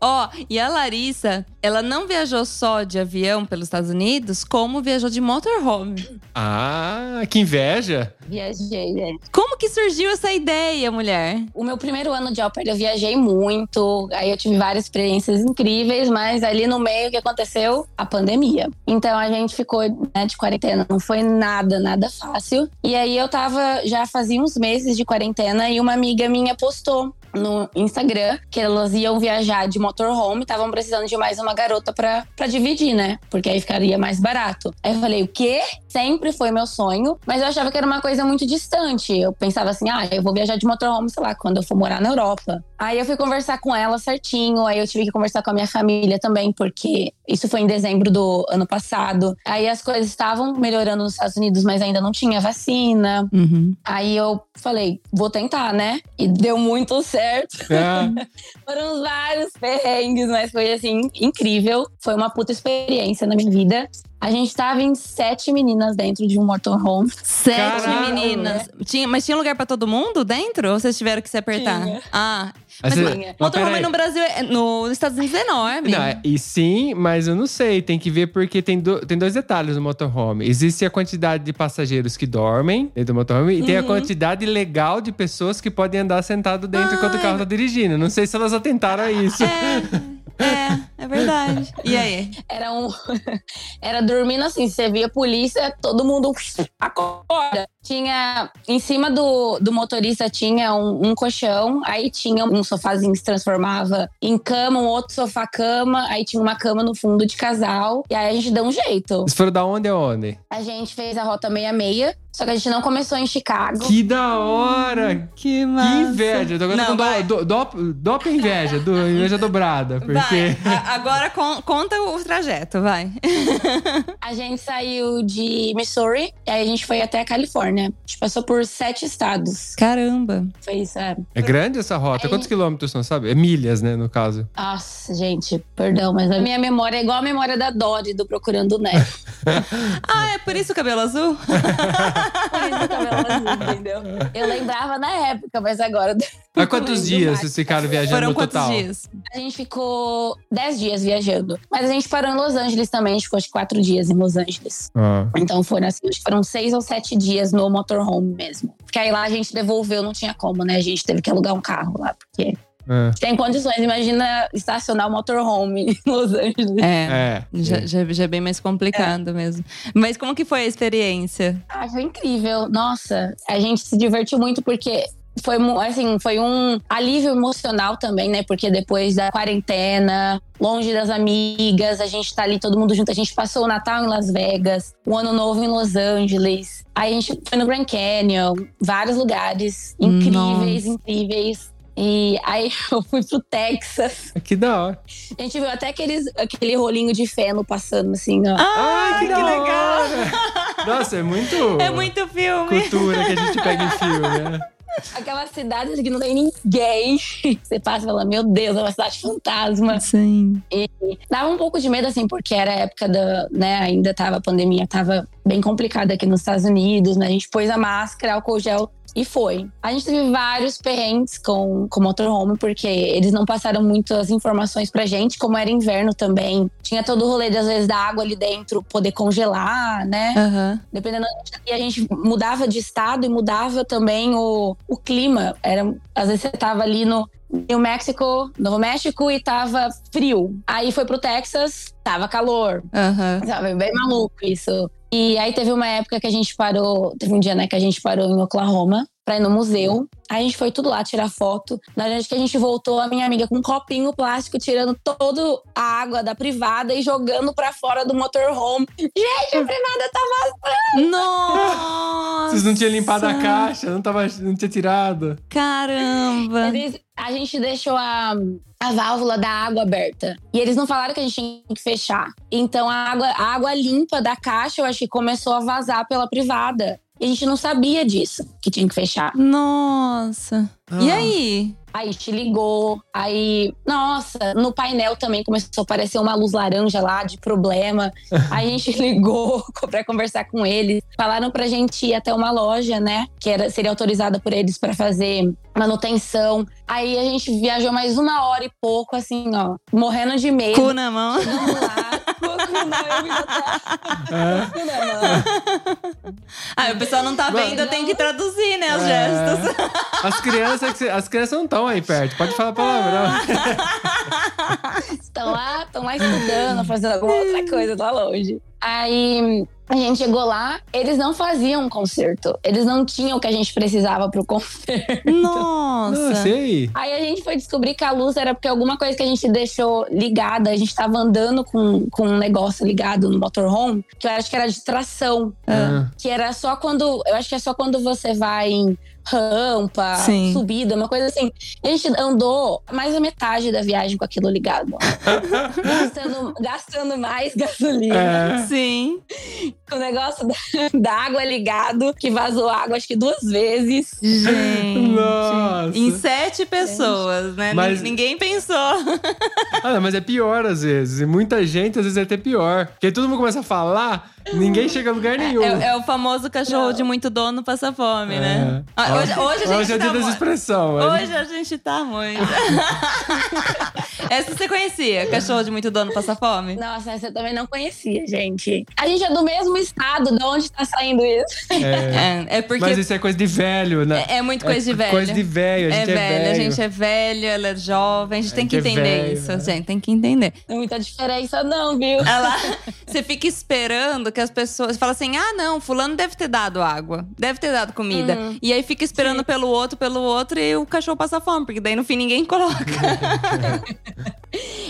[SPEAKER 3] Ó, e a Larissa, ela não viajou só de avião pelos Estados Unidos, como viajou de motorhome.
[SPEAKER 2] ah, que inveja.
[SPEAKER 1] Viajei, gente.
[SPEAKER 3] Como que surgiu essa ideia, mulher?
[SPEAKER 1] O meu primeiro ano de pair, eu viajei muito. Aí eu tive várias experiências incríveis, mas ali no meio o que aconteceu? A pandemia. Então a gente ficou né, de quarentena. Não foi nada, nada fácil. E aí eu tava, já fazia uns meses de quarentena e uma amiga minha postou no Instagram que elas iam viajar de motorhome, estavam precisando de mais uma garota pra, pra dividir, né? Porque aí ficaria mais barato. Aí eu falei, o quê? Sempre foi meu sonho, mas eu achava que era uma coisa muito distante. Eu pensava assim, ah, eu vou viajar de motorhome, sei lá, quando eu for morar na Europa. Aí eu fui conversar com ela certinho, aí eu tive que conversar com a minha família também, porque isso foi em dezembro do ano passado. Aí as coisas estavam melhorando nos Estados Unidos, mas ainda não tinha vacina.
[SPEAKER 3] Uhum.
[SPEAKER 1] Aí eu falei, vou tentar, né? E deu muito certo.
[SPEAKER 2] É.
[SPEAKER 1] Foram vários perrengues, mas foi assim, incrível. Foi uma puta experiência na minha vida. A gente tava em sete meninas dentro de um motorhome.
[SPEAKER 3] Sete
[SPEAKER 2] Caralho.
[SPEAKER 3] meninas. Tinha, mas tinha lugar pra todo mundo dentro? Ou vocês tiveram que se apertar?
[SPEAKER 1] Tinha.
[SPEAKER 3] Ah,
[SPEAKER 2] Mas
[SPEAKER 3] mas
[SPEAKER 2] mas
[SPEAKER 3] motorhome no Brasil, é- nos Estados Unidos é enorme.
[SPEAKER 2] Não, é- e sim, mas eu não sei. Tem que ver porque tem, do- tem dois detalhes no motorhome. Existe a quantidade de passageiros que dormem dentro do motorhome e tem a
[SPEAKER 3] Uhum.
[SPEAKER 2] quantidade legal de pessoas que podem andar sentado dentro enquanto o carro tá dirigindo. Não sei se elas atentaram a isso.
[SPEAKER 3] É, é, é verdade. E aí?
[SPEAKER 1] Era um. Era dormindo assim, você via a polícia, todo mundo acorda. Tinha. Em cima do, do motorista tinha um, um colchão, aí tinha um sofazinho que se transformava em cama, um outro sofá-cama, aí tinha uma cama no fundo de casal. E aí a gente deu um jeito.
[SPEAKER 2] Vocês foram da onde a onde?
[SPEAKER 1] A gente fez a rota 66, só que a gente não começou em Chicago.
[SPEAKER 2] Que da hora!
[SPEAKER 3] Que
[SPEAKER 2] Que
[SPEAKER 3] massa.
[SPEAKER 2] inveja! Eu tô agora
[SPEAKER 3] Não,
[SPEAKER 2] com do, do, do, inveja, do, inveja dobrada. Porque.
[SPEAKER 3] Vai, a- agora con- conta o trajeto, vai.
[SPEAKER 1] A gente saiu de Missouri, e aí a gente foi até a Califórnia. A gente passou por sete estados.
[SPEAKER 3] Caramba.
[SPEAKER 1] Foi isso, é.
[SPEAKER 2] É grande essa rota.
[SPEAKER 1] Aí-
[SPEAKER 2] Quantos quilômetros são, sabe? É milhas, né, no caso.
[SPEAKER 1] Nossa, gente, perdão, mas a minha memória é igual a memória da Dori do Procurando o Neto.
[SPEAKER 3] Ah, é por isso o cabelo azul?
[SPEAKER 1] Por isso o cabelo azul, entendeu? Eu lembrava na época, mas agora.
[SPEAKER 2] Há quantos dias vocês ficaram viajando
[SPEAKER 3] Foram
[SPEAKER 2] no
[SPEAKER 3] quantos
[SPEAKER 2] total?
[SPEAKER 3] dias?
[SPEAKER 1] A gente ficou dez dias viajando. Mas a gente parou em Los Angeles também. A gente ficou acho quatro dias em Los Angeles.
[SPEAKER 2] Ah.
[SPEAKER 1] Então foram assim, acho que foram seis ou sete dias no motorhome mesmo. Porque aí lá a gente devolveu, não tinha como, né? A gente teve que alugar um carro lá, porque
[SPEAKER 2] É.
[SPEAKER 1] tem condições. Imagina estacionar o motorhome em Los Angeles.
[SPEAKER 3] É.
[SPEAKER 2] É.
[SPEAKER 3] Já, já, já é bem mais complicado mesmo. Mas como que foi a experiência?
[SPEAKER 1] Ah, foi incrível. Nossa, a gente se divertiu muito porque foi assim, foi um alívio emocional também, né? Porque depois da quarentena, longe das amigas, a gente tá ali todo mundo junto. A gente passou o Natal em Las Vegas, o Ano Novo em Los Angeles. Aí a gente foi no Grand Canyon, vários lugares incríveis,
[SPEAKER 3] Nossa.
[SPEAKER 1] incríveis. E aí eu fui pro Texas.
[SPEAKER 2] Que da hora.
[SPEAKER 1] A gente viu até aqueles, aquele rolinho de feno passando assim, ó.
[SPEAKER 3] Ah, que,
[SPEAKER 2] da
[SPEAKER 3] legal!
[SPEAKER 2] Nossa, é muito.
[SPEAKER 3] É muito filme.
[SPEAKER 2] cultura que a gente pega em filme, né?
[SPEAKER 1] Aquela cidade que não tem ninguém. Você passa e fala, meu Deus, é uma cidade fantasma.
[SPEAKER 3] Sim.
[SPEAKER 1] E dava um pouco de medo, assim, porque era a época da, né, ainda tava a pandemia, tava bem complicada aqui nos Estados Unidos, né? A gente pôs a máscara, álcool gel e foi. A gente teve vários perrengues com com o motorhome, porque eles não passaram muitas informações pra gente, como era inverno também. Tinha todo o rolê, de, às vezes, da água ali dentro poder congelar, né?
[SPEAKER 3] Aham.
[SPEAKER 1] Dependendo. E a gente mudava de estado e mudava também o, o clima. Era, às vezes você tava ali no New Mexico, Novo México e tava frio. Aí foi pro Texas, tava calor. Sabe? Bem maluco isso. E aí teve uma época que a gente parou, teve um dia, né, que a gente parou em Oklahoma. Pra ir no museu. Aí a gente foi tudo lá tirar foto. Na verdade, que a gente voltou, a minha amiga com um copinho plástico, tirando toda a água da privada e jogando pra fora do motorhome. Gente, a privada tá vazando!
[SPEAKER 3] Nossa!
[SPEAKER 2] Vocês não tinham limpado a caixa, não, tava, não tinha tirado.
[SPEAKER 3] Caramba!
[SPEAKER 1] Eles- a gente deixou a, a válvula da água aberta. E eles não falaram que a gente tinha que fechar. Então a água, a água limpa da caixa, eu acho que começou a vazar pela privada. E a gente não sabia disso, que tinha que fechar.
[SPEAKER 3] Nossa! E
[SPEAKER 2] Ah.
[SPEAKER 3] aí?
[SPEAKER 1] Aí te ligou, aí, nossa, no painel também começou a aparecer uma luz laranja lá de problema. Aí a gente ligou pra conversar com eles. Falaram pra gente ir até uma loja, né? Que era, seria autorizada por eles pra fazer manutenção. Aí a gente viajou mais uma hora e pouco, assim, ó, morrendo de medo.
[SPEAKER 3] Cu na mão.
[SPEAKER 1] Chegamos lá. Eu.
[SPEAKER 3] Ah, o pessoal não tá vendo, tem que traduzir, né, os
[SPEAKER 2] É.
[SPEAKER 3] gestos.
[SPEAKER 2] As crianças, cê- as crianças não estão aí perto. Pode falar palavrão.
[SPEAKER 1] Estão lá, estão lá estudando, fazendo alguma outra coisa lá longe. Aí a gente chegou lá, eles não faziam um concerto. Eles não tinham o que a gente precisava pro concerto.
[SPEAKER 3] Nossa!
[SPEAKER 2] Não, sei.
[SPEAKER 1] Aí a gente foi descobrir que a luz era porque alguma coisa que a gente deixou ligada. A gente tava andando com, com um negócio ligado no motorhome, que eu acho que era de tração.
[SPEAKER 2] Ah.
[SPEAKER 1] Que era só quando. Eu acho que é só quando você vai em rampa,
[SPEAKER 3] Sim.
[SPEAKER 1] subida, uma coisa assim. A gente andou mais da metade da viagem com aquilo ligado. gastando, gastando mais gasolina.
[SPEAKER 2] É.
[SPEAKER 3] Sim.
[SPEAKER 1] Com o negócio da, da água ligado, que vazou água acho que duas vezes.
[SPEAKER 3] Gente.
[SPEAKER 2] Nossa.
[SPEAKER 3] Em sete pessoas, né?
[SPEAKER 2] Mas-
[SPEAKER 3] Ninguém pensou.
[SPEAKER 2] Ah, não, mas é pior às vezes. E muita gente às vezes é até pior. Porque todo mundo começa a falar, ninguém chega a lugar nenhum.
[SPEAKER 3] É, é o famoso cachorro
[SPEAKER 1] Não.
[SPEAKER 3] de muito dono passa fome, né?
[SPEAKER 2] É.
[SPEAKER 3] Ah, hoje, hoje a gente
[SPEAKER 2] Hoje é
[SPEAKER 3] tá
[SPEAKER 2] dia das expressões.
[SPEAKER 3] Hoje a gente tá muito. Essa você conhecia? Cachorro de muito dono passa fome?
[SPEAKER 1] Nossa, essa eu também não conhecia, gente. A gente é do mesmo estado, de onde tá saindo isso?
[SPEAKER 2] É.
[SPEAKER 3] É, é porque
[SPEAKER 2] Mas isso é coisa de velho, né?
[SPEAKER 3] é, é muito coisa de velho.
[SPEAKER 2] Coisa de velho, a
[SPEAKER 3] É
[SPEAKER 2] gente é,
[SPEAKER 3] velho, a gente é velho, ela é jovem, a gente tem que
[SPEAKER 2] gente é
[SPEAKER 3] entender
[SPEAKER 2] velho,
[SPEAKER 3] isso,
[SPEAKER 2] né?
[SPEAKER 3] gente, tem que entender.
[SPEAKER 1] Não é muita diferença, não, viu?
[SPEAKER 3] Ela, você fica esperando que as pessoas. Fala assim: ah, não, Fulano deve ter dado água, deve ter dado comida.
[SPEAKER 1] Uhum.
[SPEAKER 3] E aí fica esperando pelo outro, pelo outro, e o cachorro passa fome, porque daí no fim ninguém coloca.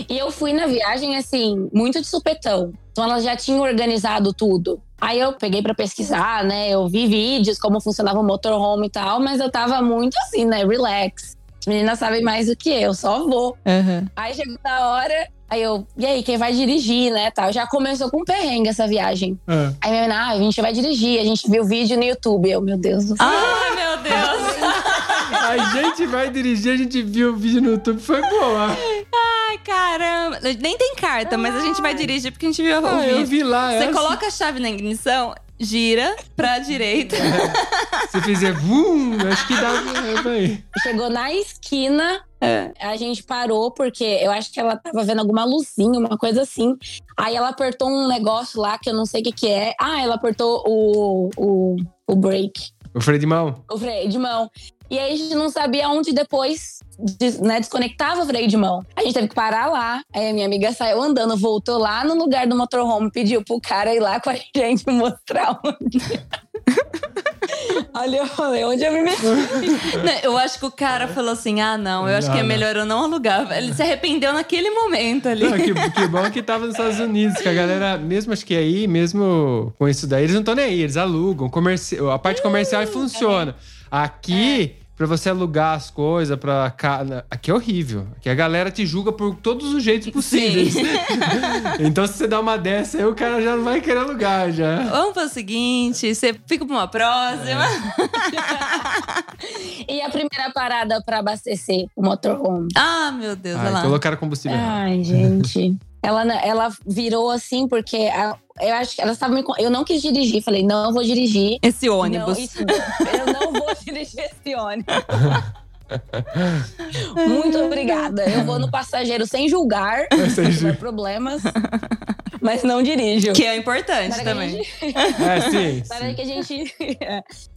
[SPEAKER 1] E eu fui na viagem, assim, muito de supetão. Então elas já tinham organizado tudo. Aí eu peguei pra pesquisar, né? Eu vi vídeos, como funcionava o motorhome e tal, mas eu tava muito assim, né? Relax. As meninas sabem mais do que eu, só vou. Aí chegou na hora, aí eu, e aí, quem vai dirigir, né? Tal. Já começou com um perrengue essa viagem.
[SPEAKER 2] É.
[SPEAKER 1] Aí minha menina, ah, a gente vai dirigir, a gente viu o vídeo no YouTube. Eu, meu Deus do céu.
[SPEAKER 3] Ai, meu Deus!
[SPEAKER 2] A gente vai dirigir, a gente viu o vídeo no YouTube, foi boa.
[SPEAKER 3] Ai, caramba! Nem tem carta, mas a gente vai dirigir porque a gente viu o
[SPEAKER 2] Ah, eu
[SPEAKER 3] vídeo.
[SPEAKER 2] vi lá.
[SPEAKER 3] Você
[SPEAKER 2] essa.
[SPEAKER 3] coloca a chave na ignição, gira pra direita.
[SPEAKER 2] Se fizer vum, acho que dá. Vai.
[SPEAKER 1] Chegou na esquina,
[SPEAKER 3] É.
[SPEAKER 1] a gente parou porque eu acho que ela tava vendo alguma luzinha, uma coisa assim. Aí ela apertou um negócio lá que eu não sei o que que é. Ah, ela apertou o, o, o brake,
[SPEAKER 2] O freio de mão.
[SPEAKER 1] o freio de mão. E aí a gente não sabia onde depois des- né, desconectava o freio de mão. A gente teve que parar lá. Aí a minha amiga saiu andando, voltou lá no lugar do motorhome, pediu pro cara ir lá com a gente mostrar onde. Olha, eu falei, onde eu me meti?
[SPEAKER 3] Não, Eu acho que o cara falou assim: ah, não, eu acho que é melhor eu não alugar. Ele se arrependeu naquele momento ali.
[SPEAKER 2] Não, que, que bom que tava nos Estados Unidos, que a galera, mesmo acho que aí, mesmo com isso daí, eles não estão nem aí, eles alugam. Comerci... A parte comercial funciona. Aqui, pra você alugar as coisas, pra. Aqui é horrível. Aqui a galera te julga por todos os jeitos possíveis. então, se você dá uma dessa aí, o cara já não vai querer alugar já.
[SPEAKER 3] Vamos fazer o seguinte: você fica pra uma próxima.
[SPEAKER 1] E a primeira parada pra abastecer o motorhome?
[SPEAKER 3] Ah, meu Deus, olha
[SPEAKER 2] Ai,
[SPEAKER 3] lá.
[SPEAKER 2] colocaram combustível.
[SPEAKER 1] Ai, gente. Ela, ela virou assim porque a- eu acho que ela estava me. Eu não quis dirigir. Falei, não, eu vou dirigir.
[SPEAKER 3] Esse ônibus.
[SPEAKER 1] Não, isso- eu não vou dirigir esse ônibus. Muito obrigada. Eu vou no passageiro sem julgar,
[SPEAKER 2] Sem julgar.
[SPEAKER 1] problemas, mas não dirijo.
[SPEAKER 3] Que é importante também.
[SPEAKER 1] gente-
[SPEAKER 2] É, sim.
[SPEAKER 1] Na hora
[SPEAKER 2] sim.
[SPEAKER 1] que a gente,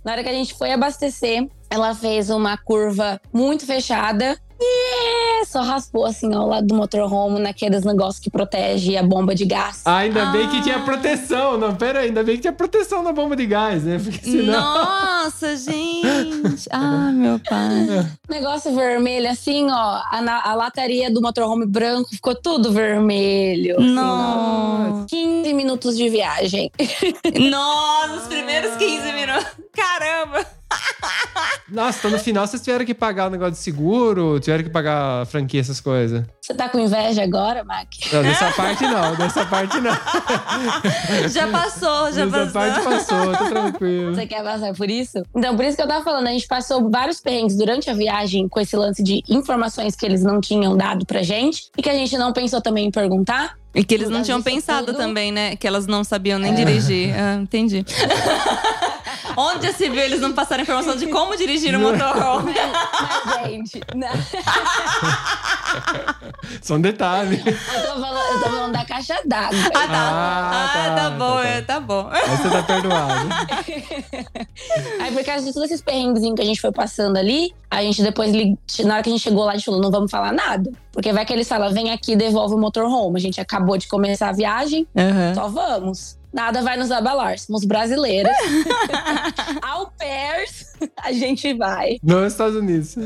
[SPEAKER 1] na hora que a gente foi abastecer, ela fez uma curva muito fechada. É, só raspou assim ao lado do motorhome, naqueles negócios que protege a bomba de gás.
[SPEAKER 2] Ah, ainda bem que
[SPEAKER 3] Ah.
[SPEAKER 2] tinha proteção. Não, pera aí, ainda bem que tinha proteção na bomba de gás, né? Porque senão.
[SPEAKER 3] Nossa, gente! Ah, meu pai.
[SPEAKER 1] Negócio vermelho, assim, ó. A, a lataria do motorhome branco ficou tudo vermelho. assim,
[SPEAKER 3] Nossa.
[SPEAKER 1] ó. 15 minutos de viagem.
[SPEAKER 3] Nossa, os primeiros 15 minutos. Caramba!
[SPEAKER 2] Nossa, então no final vocês tiveram que pagar o negócio de seguro, tiveram que pagar a franquia, essas coisas.
[SPEAKER 1] Você tá com inveja agora, Mac?
[SPEAKER 2] Não, dessa parte não, dessa parte não.
[SPEAKER 3] Já passou, já
[SPEAKER 2] dessa
[SPEAKER 3] passou.
[SPEAKER 2] parte passou, tá tranquilo.
[SPEAKER 1] Você quer passar por isso? Então, por isso que eu tava falando, a gente passou vários perrengues durante a viagem com esse lance de informações que eles não tinham dado pra gente e que a gente não pensou também em perguntar.
[SPEAKER 3] E que eles não tinham
[SPEAKER 1] disso
[SPEAKER 3] pensado
[SPEAKER 1] tudo.
[SPEAKER 3] também, né? Que elas não sabiam nem dirigir. Ah, entendi. Onde já se viu eles não passaram informação de como dirigir um motorhome?
[SPEAKER 1] Mas, gente, não.
[SPEAKER 2] Só um detalhe.
[SPEAKER 1] Eu tô falando, eu tô falando da caixa d'água.
[SPEAKER 3] Ah, tá.
[SPEAKER 2] Ah,
[SPEAKER 3] Ah,
[SPEAKER 2] tá,
[SPEAKER 3] tá, bom,
[SPEAKER 2] tá, tá.
[SPEAKER 3] é, tá bom.
[SPEAKER 2] Aí você tá perdoado.
[SPEAKER 1] Aí, por causa de todos esses perrengues que a gente foi passando ali, a gente depois, na hora que a gente chegou lá, a gente falou: não vamos falar nada. Porque vai que eles falam: vem aqui, devolve o motorhome. A gente acabou de começar a viagem,
[SPEAKER 3] Aham.
[SPEAKER 1] só vamos. Nada vai nos abalar, somos brasileiras. Au pairs, a gente vai.
[SPEAKER 2] Nos Estados Unidos.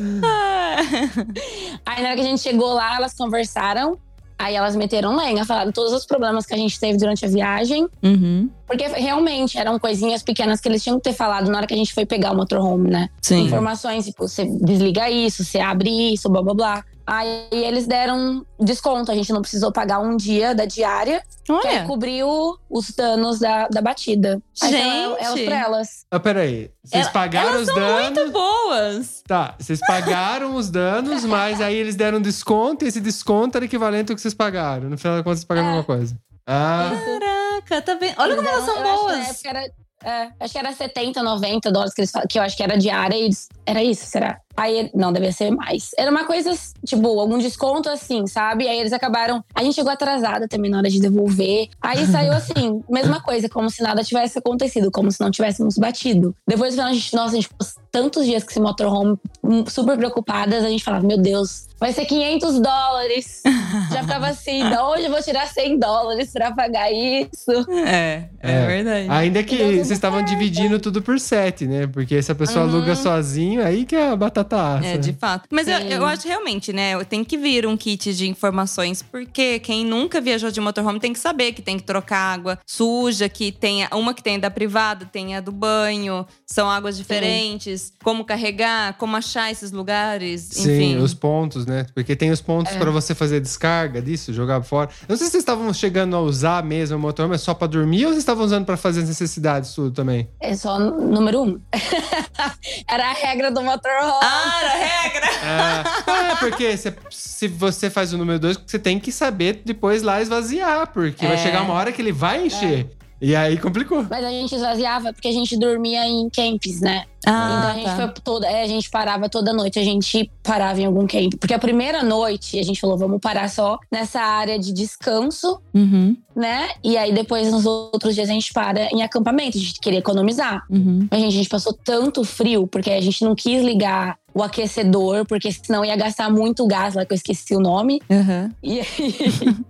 [SPEAKER 1] Aí na hora que a gente chegou lá, elas conversaram. Aí elas meteram lenha, falaram todos os problemas que a gente teve durante a viagem.
[SPEAKER 3] Uhum.
[SPEAKER 1] Porque realmente eram coisinhas pequenas que eles tinham que ter falado na hora que a gente foi pegar o motorhome, né?
[SPEAKER 3] Sim.
[SPEAKER 1] Informações, tipo, você desliga isso, você abre isso, blá blá blá. Aí eles deram desconto, a gente não precisou pagar um dia da diária, que
[SPEAKER 3] Olha.
[SPEAKER 1] cobriu os danos da, da batida. Então,
[SPEAKER 3] Gente!
[SPEAKER 1] elas pra elas.
[SPEAKER 2] Ah, peraí. Vocês
[SPEAKER 3] Ela-
[SPEAKER 2] pagaram
[SPEAKER 3] elas
[SPEAKER 2] os
[SPEAKER 3] são
[SPEAKER 2] danos.
[SPEAKER 3] Muito boas.
[SPEAKER 2] Tá, vocês pagaram os danos, mas aí eles deram desconto e esse desconto era equivalente ao que vocês pagaram. No final da conta, vocês pagaram a
[SPEAKER 1] É.
[SPEAKER 2] mesma coisa. Ah,
[SPEAKER 3] Caraca, tá vendo? Olha como
[SPEAKER 1] Eles
[SPEAKER 3] elas são
[SPEAKER 1] acho que
[SPEAKER 3] boas.
[SPEAKER 1] época era, é, acho que era 70, 90 dólares que, eles, que eu acho que era diária. E eles, era isso, será? Aí, não, devia ser mais. Era uma coisa, tipo, algum desconto assim, sabe? Aí eles acabaram. A gente chegou atrasada também na hora de devolver. Aí saiu assim, mesma coisa, como se nada tivesse acontecido, como se não tivéssemos batido. Depois, a gente, nossa, a gente ficou tantos dias com esse motorhome hum, super preocupadas. A gente falava, meu Deus, vai ser 500 dólares. Já ficava assim, da onde eu vou tirar 100 dólares pra pagar isso?
[SPEAKER 3] É, é,
[SPEAKER 2] É.
[SPEAKER 3] verdade.
[SPEAKER 2] ainda que
[SPEAKER 1] tudo
[SPEAKER 2] vocês estavam dividindo tudo por sete, né? Porque se a pessoa
[SPEAKER 3] Uhum.
[SPEAKER 2] aluga sozinho, aí que é a batata
[SPEAKER 3] É, de fato. Mas eu,
[SPEAKER 1] Sim.
[SPEAKER 3] eu acho realmente, né? Tem que vir um kit de informações, porque quem nunca viajou de motorhome tem que saber que tem que trocar água suja, que tem a- uma que tem da privada, tem a do banho, são águas diferentes, como carregar, como achar esses lugares,
[SPEAKER 2] Sim,
[SPEAKER 3] enfim.
[SPEAKER 2] os pontos, né? Porque tem os pontos
[SPEAKER 1] É.
[SPEAKER 2] pra você fazer descarga disso, jogar fora. Eu não sei se vocês estavam chegando a usar mesmo o motor, mas só pra dormir ou vocês estavam usando pra fazer as necessidades tudo também?
[SPEAKER 1] É só número um. Era a regra do motorhome.
[SPEAKER 3] Ah, era regra!
[SPEAKER 2] Ah, é, porque se, se você faz o número dois, você tem que saber depois lá esvaziar, porque vai
[SPEAKER 3] É.
[SPEAKER 2] chegar uma hora que ele vai encher. E aí complicou.
[SPEAKER 1] Mas a gente esvaziava porque a gente dormia em camps, né?
[SPEAKER 3] Ah,
[SPEAKER 1] então a gente
[SPEAKER 3] tá.
[SPEAKER 1] foi toda. É, a gente parava toda noite, a gente parava em algum camp. Porque a primeira noite a gente falou, vamos parar só nessa área de descanso,
[SPEAKER 3] Uhum,
[SPEAKER 1] né? E aí depois nos outros dias a gente para em acampamento. A gente queria economizar.
[SPEAKER 3] uhum.
[SPEAKER 1] Mas, gente, a gente passou tanto frio, porque a gente não quis ligar o aquecedor, porque senão ia gastar muito gás lá, que eu esqueci o nome.
[SPEAKER 3] Uhum.
[SPEAKER 1] E aí.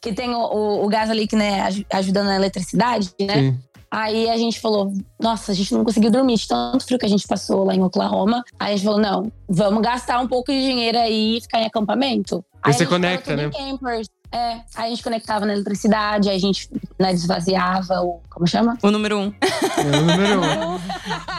[SPEAKER 1] Que tem o, o, o gás ali que, né, aj- ajudando na eletricidade, né?
[SPEAKER 2] Sim.
[SPEAKER 1] Aí a gente falou, nossa, a gente não conseguiu dormir de tanto frio que a gente passou lá em Oklahoma. Aí a gente falou, não, vamos gastar um pouco de dinheiro aí e ficar em acampamento. Aí
[SPEAKER 2] você
[SPEAKER 1] a gente
[SPEAKER 2] conecta, né?
[SPEAKER 1] campers. É, a gente conectava na eletricidade, a gente né, desvaziava o. Como chama?
[SPEAKER 3] O número um.
[SPEAKER 2] É o número um.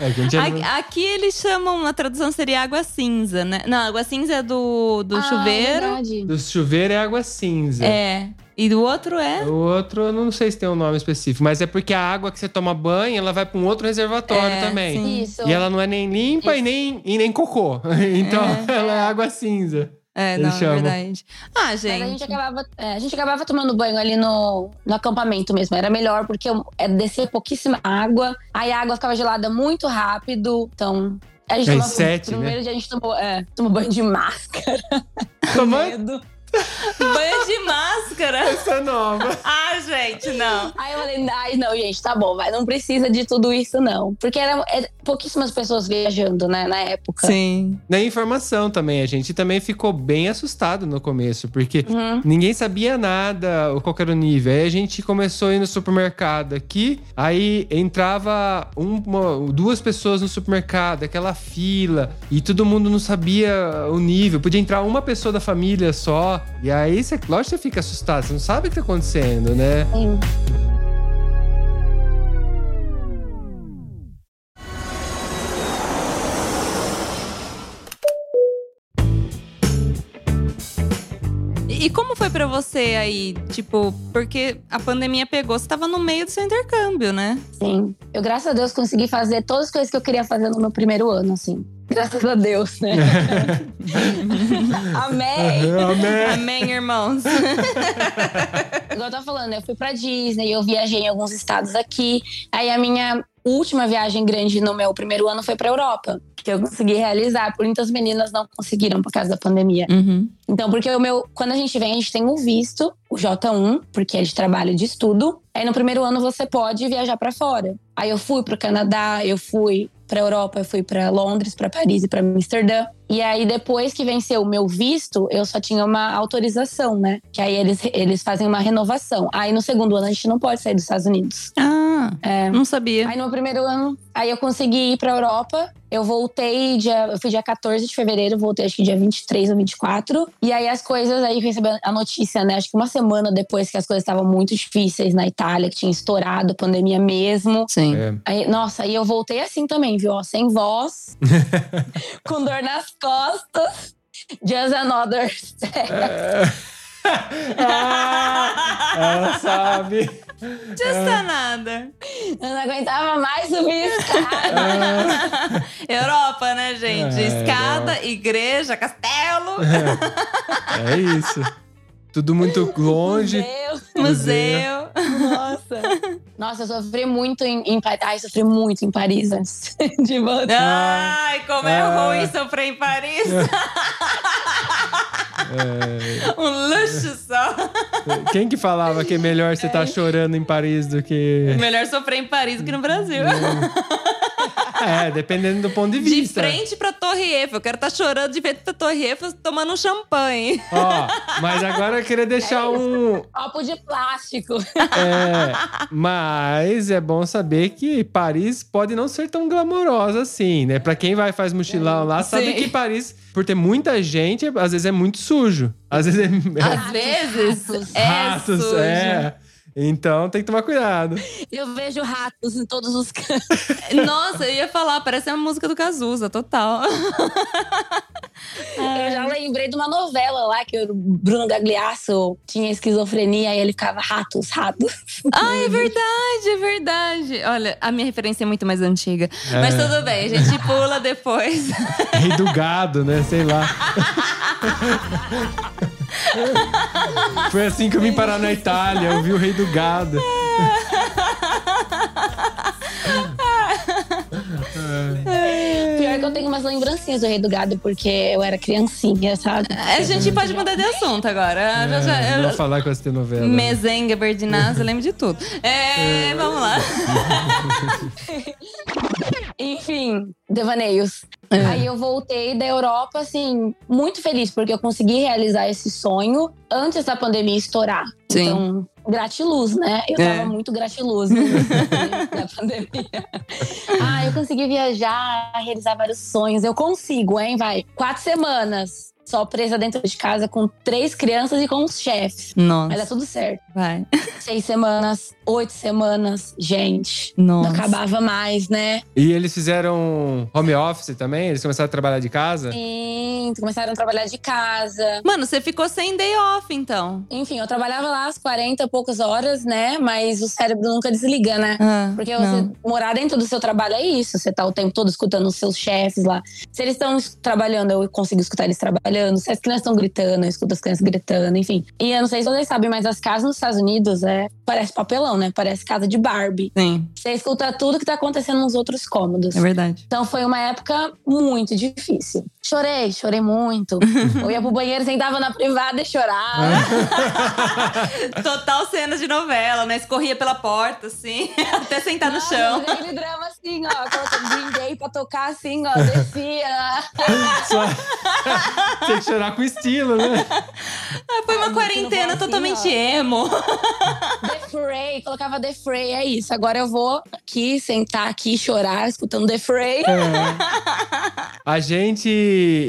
[SPEAKER 2] É, a é-
[SPEAKER 3] Aqui eles chamam, a tradução seria água cinza, né? Não, água cinza é do, do
[SPEAKER 1] Ah,
[SPEAKER 3] chuveiro.
[SPEAKER 1] verdade.
[SPEAKER 2] Do chuveiro é água cinza.
[SPEAKER 3] É. E do outro é.
[SPEAKER 2] O outro, eu não sei se tem um nome específico, mas é porque a água que você toma banho, ela vai pra um outro reservatório
[SPEAKER 3] É,
[SPEAKER 2] também.
[SPEAKER 3] sim.
[SPEAKER 1] Isso.
[SPEAKER 2] E ela não é nem limpa e nem, e nem cocô. Então ela é água cinza.
[SPEAKER 3] É, não, é verdade. Ah,
[SPEAKER 1] Mas a gente
[SPEAKER 3] gente.
[SPEAKER 1] acabava, é, a gente acabava tomando banho ali no, no acampamento mesmo. Era melhor, porque é descer pouquíssima água. Aí a água ficava gelada muito rápido. Então. A gente
[SPEAKER 2] É,
[SPEAKER 1] tomava-
[SPEAKER 2] sete,
[SPEAKER 1] primeiro dia a gente tomou, é, tomou banho de máscara.
[SPEAKER 2] Tomou,
[SPEAKER 1] Medo.
[SPEAKER 3] Banho de máscara.
[SPEAKER 2] Essa é nova.
[SPEAKER 3] Ah, gente, não.
[SPEAKER 1] Aí eu falei, ai, não, gente, tá bom, vai, não precisa de tudo isso, não. Porque eram é, pouquíssimas pessoas viajando, né, na época.
[SPEAKER 3] Sim.
[SPEAKER 2] Na informação também, a gente também ficou bem assustado no começo, porque
[SPEAKER 1] Uhum.
[SPEAKER 2] ninguém sabia nada, qual era o nível. Aí a gente começou a ir no supermercado aqui, aí entrava uma, duas pessoas no supermercado, aquela fila, e todo mundo não sabia o nível. Podia entrar uma pessoa da família só. E aí, você, lógico que você fica assustado, você não sabe o que tá acontecendo, né?
[SPEAKER 1] Sim.
[SPEAKER 3] E como foi pra você aí? Tipo, porque a pandemia pegou, você tava no meio do seu intercâmbio, né?
[SPEAKER 1] Sim. Eu, graças a Deus, consegui fazer todas as coisas que eu queria fazer no meu primeiro ano, assim. Graças a Deus, né? Amém!
[SPEAKER 2] Amém.
[SPEAKER 3] Amém, irmãos.
[SPEAKER 1] Igual eu tava falando, eu fui pra Disney, eu viajei em alguns estados aqui. Aí a minha última viagem grande no meu primeiro ano foi pra Europa. Que eu consegui realizar. Por muitas meninas não conseguiram por causa da pandemia.
[SPEAKER 3] Uhum.
[SPEAKER 1] Então, porque o meu. Quando a gente vem, a gente tem o visto, o J1, porque é de trabalho e de estudo. Aí no primeiro ano você pode viajar pra fora. Aí eu fui pro Canadá, eu fui pra Europa, eu fui pra Londres, pra Paris e pra Amsterdã. E aí depois que venceu o meu visto, eu só tinha uma autorização, né? Que aí eles, eles fazem uma renovação. Aí no segundo ano a gente não pode sair dos Estados Unidos.
[SPEAKER 3] Ah,
[SPEAKER 1] É.
[SPEAKER 3] não sabia.
[SPEAKER 1] Aí no primeiro ano, aí eu consegui ir pra Europa. Eu voltei dia. Eu fui dia 14 de fevereiro, voltei acho que dia 23 ou 24. E aí as coisas, aí eu recebi a notícia, né? Acho que uma semana depois que as coisas estavam muito difíceis na Itália, que tinha estourado, pandemia mesmo.
[SPEAKER 3] Sim.
[SPEAKER 2] É.
[SPEAKER 1] Aí, nossa, aí eu voltei assim também, viu? Ó, sem voz, com dor nas costas. Just another step.
[SPEAKER 2] Ah, ela sabe.
[SPEAKER 3] Justa nada.
[SPEAKER 1] Eu não aguentava mais subir escada.
[SPEAKER 3] Europa, né, gente?
[SPEAKER 2] É,
[SPEAKER 3] Escada, igreja, castelo,
[SPEAKER 2] É isso. Tudo muito longe.
[SPEAKER 1] Meu
[SPEAKER 3] museu.
[SPEAKER 1] Nossa. Nossa, eu sofri muito em, em Paris. Ai, sofri muito em Paris antes de voltar.
[SPEAKER 3] Ai, como é
[SPEAKER 2] Ah.
[SPEAKER 3] ruim sofrer em Paris.
[SPEAKER 2] É,
[SPEAKER 3] um luxo só.
[SPEAKER 2] quem que falava que é melhor você estar chorando em Paris do que.
[SPEAKER 3] Melhor sofrer em Paris do que no Brasil.
[SPEAKER 2] É, dependendo do ponto de
[SPEAKER 3] De
[SPEAKER 2] vista.
[SPEAKER 3] frente pra Torre Eiffel. Eu quero estar chorando de frente pra Torre Eiffel tomando um champanhe.
[SPEAKER 2] Ó, mas agora eu queria deixar um.
[SPEAKER 1] Copo de plástico.
[SPEAKER 2] É, mas é bom saber que Paris pode não ser tão glamourosa assim, né? Pra quem vai faz mochilão lá, sabe
[SPEAKER 3] Sim.
[SPEAKER 2] que Paris, por ter muita gente, às vezes é muito sujo. Às vezes é.
[SPEAKER 3] Às vezes
[SPEAKER 1] ratos.
[SPEAKER 3] é
[SPEAKER 2] ratos,
[SPEAKER 3] sujo.
[SPEAKER 2] é. Então tem que tomar cuidado.
[SPEAKER 1] Eu vejo ratos em todos os cantos.
[SPEAKER 3] Nossa, eu ia falar, parece a música do Cazuza, total.
[SPEAKER 1] Eu já lembrei de uma novela lá que o Bruno Gagliasso tinha esquizofrenia e ele ficava ratos, ratos.
[SPEAKER 3] Ah, é verdade, é verdade. Olha, a minha referência é muito mais antiga. Mas
[SPEAKER 2] É.
[SPEAKER 3] tudo bem, a gente pula depois.
[SPEAKER 2] Rei do gado, né? Sei lá. Foi assim que eu vim parar na Itália. Eu vi o Rei do Gado.
[SPEAKER 1] Pior que eu tenho umas lembrancinhas do Rei do Gado, porque eu era criancinha, sabe?
[SPEAKER 3] A gente pode mudar de assunto agora. Já- já-
[SPEAKER 2] É,
[SPEAKER 3] eu-
[SPEAKER 2] não vou falar com essa novela.
[SPEAKER 3] Mezenga, Berdinazzi, eu lembro de tudo. É, vamos lá.
[SPEAKER 1] Enfim, devaneios.
[SPEAKER 3] É.
[SPEAKER 1] Aí eu voltei da Europa, assim, muito feliz, porque eu consegui realizar esse sonho antes da pandemia estourar.
[SPEAKER 3] Sim.
[SPEAKER 1] Então, gratiluz, né? Eu
[SPEAKER 3] É.
[SPEAKER 1] tava muito gratiluz no da pandemia. Ah, eu consegui viajar, realizar vários sonhos. Eu consigo, hein? Vai. Quatro semanas. Só presa dentro de casa com três crianças e com os chefes. Mas dá
[SPEAKER 3] Nossa,
[SPEAKER 1] tudo certo.
[SPEAKER 3] vai.
[SPEAKER 1] Seis semanas, oito semanas. Gente, não
[SPEAKER 3] Nossa.
[SPEAKER 1] acabava mais, né?
[SPEAKER 2] E eles fizeram home office também? Eles começaram a trabalhar de casa?
[SPEAKER 1] Sim, começaram a trabalhar de casa.
[SPEAKER 3] Mano, você ficou sem day off, então.
[SPEAKER 1] Enfim, eu trabalhava lá às 40 e poucas horas, né? Mas o cérebro nunca desliga, né?
[SPEAKER 3] Ah,
[SPEAKER 1] Porque
[SPEAKER 3] não.
[SPEAKER 1] você morar dentro do seu trabalho é isso. Você tá o tempo todo escutando os seus chefes lá. Se eles estão trabalhando, eu consigo escutar eles trabalhando. Se as crianças estão gritando, eu escuto as crianças gritando, enfim. E eu não sei se vocês sabem, mas as casas nos Estados Unidos é, parece papelão, né? Parece casa de Barbie.
[SPEAKER 3] Sim,
[SPEAKER 1] Você escuta tudo que tá acontecendo nos outros cômodos.
[SPEAKER 3] é verdade.
[SPEAKER 1] Então foi uma época muito difícil. Chorei, chorei muito. Eu ia pro banheiro, sentava na privada e chorava.
[SPEAKER 3] Total cena de novela, né? Escorria pela porta, assim, até sentar no
[SPEAKER 1] Nossa,
[SPEAKER 3] chão.
[SPEAKER 1] Aquele drama assim, ó. Green Day pra tocar assim, ó. Descia.
[SPEAKER 2] Tem que chorar com estilo, né?
[SPEAKER 3] Ah, Foi uma
[SPEAKER 1] Ai,
[SPEAKER 3] quarentena
[SPEAKER 1] assim,
[SPEAKER 3] totalmente
[SPEAKER 1] ó.
[SPEAKER 3] emo.
[SPEAKER 1] The Fray, colocava The Fray, é isso. Agora eu vou aqui, sentar aqui, chorar, escutando The Fray.
[SPEAKER 2] A gente,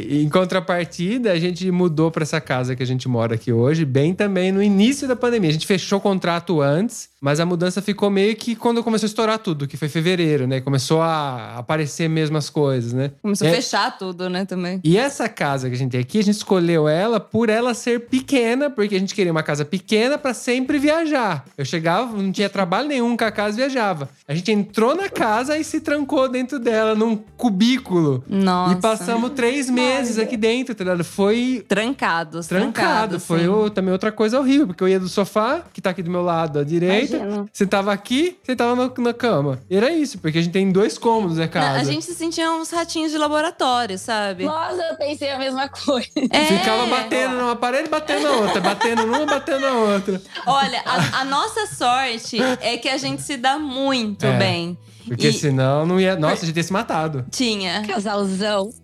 [SPEAKER 2] em contrapartida, a gente mudou pra essa casa que a gente mora aqui hoje, bem também no início da pandemia. A gente fechou o contrato antes, mas a mudança ficou meio que quando começou a estourar tudo, que foi fevereiro, né? Começou a aparecer mesmo as coisas, né?
[SPEAKER 3] Começou
[SPEAKER 2] É-
[SPEAKER 3] a fechar tudo, né, também.
[SPEAKER 2] E essa casa que a gente tem aqui, a gente escolheu ela por ela ser pequena, porque a gente queria uma casa pequena pra sempre viajar. Eu chegava, não tinha trabalho nenhum com a casa viajava. A gente entrou na casa e se trancou dentro dela, num cubículo.
[SPEAKER 3] Nossa.
[SPEAKER 2] E passamos três meses aqui dentro, tá ligado? Foi
[SPEAKER 3] Trancados,
[SPEAKER 2] trancado.
[SPEAKER 3] trancados.
[SPEAKER 2] Foi o- também outra coisa horrível, porque eu ia do sofá, que tá aqui do meu lado à direita,
[SPEAKER 1] Imagino.
[SPEAKER 2] sentava aqui, sentava no- na cama. E era isso, porque a gente tem dois cômodos, né,
[SPEAKER 3] Não,
[SPEAKER 2] casa?
[SPEAKER 3] A gente se sentia uns ratinhos de laboratório, sabe?
[SPEAKER 1] Nossa, eu pensei a mesma coisa.
[SPEAKER 3] É.
[SPEAKER 2] Ficava batendo numa parede, batendo na outra, batendo numa, batendo na outra.
[SPEAKER 3] Olha, a, a nossa sorte é que a gente se dá muito
[SPEAKER 2] É.
[SPEAKER 3] bem.
[SPEAKER 2] Porque
[SPEAKER 3] E
[SPEAKER 2] senão não ia. Nossa, a gente ia se matado.
[SPEAKER 3] tinha.
[SPEAKER 1] Casalzão.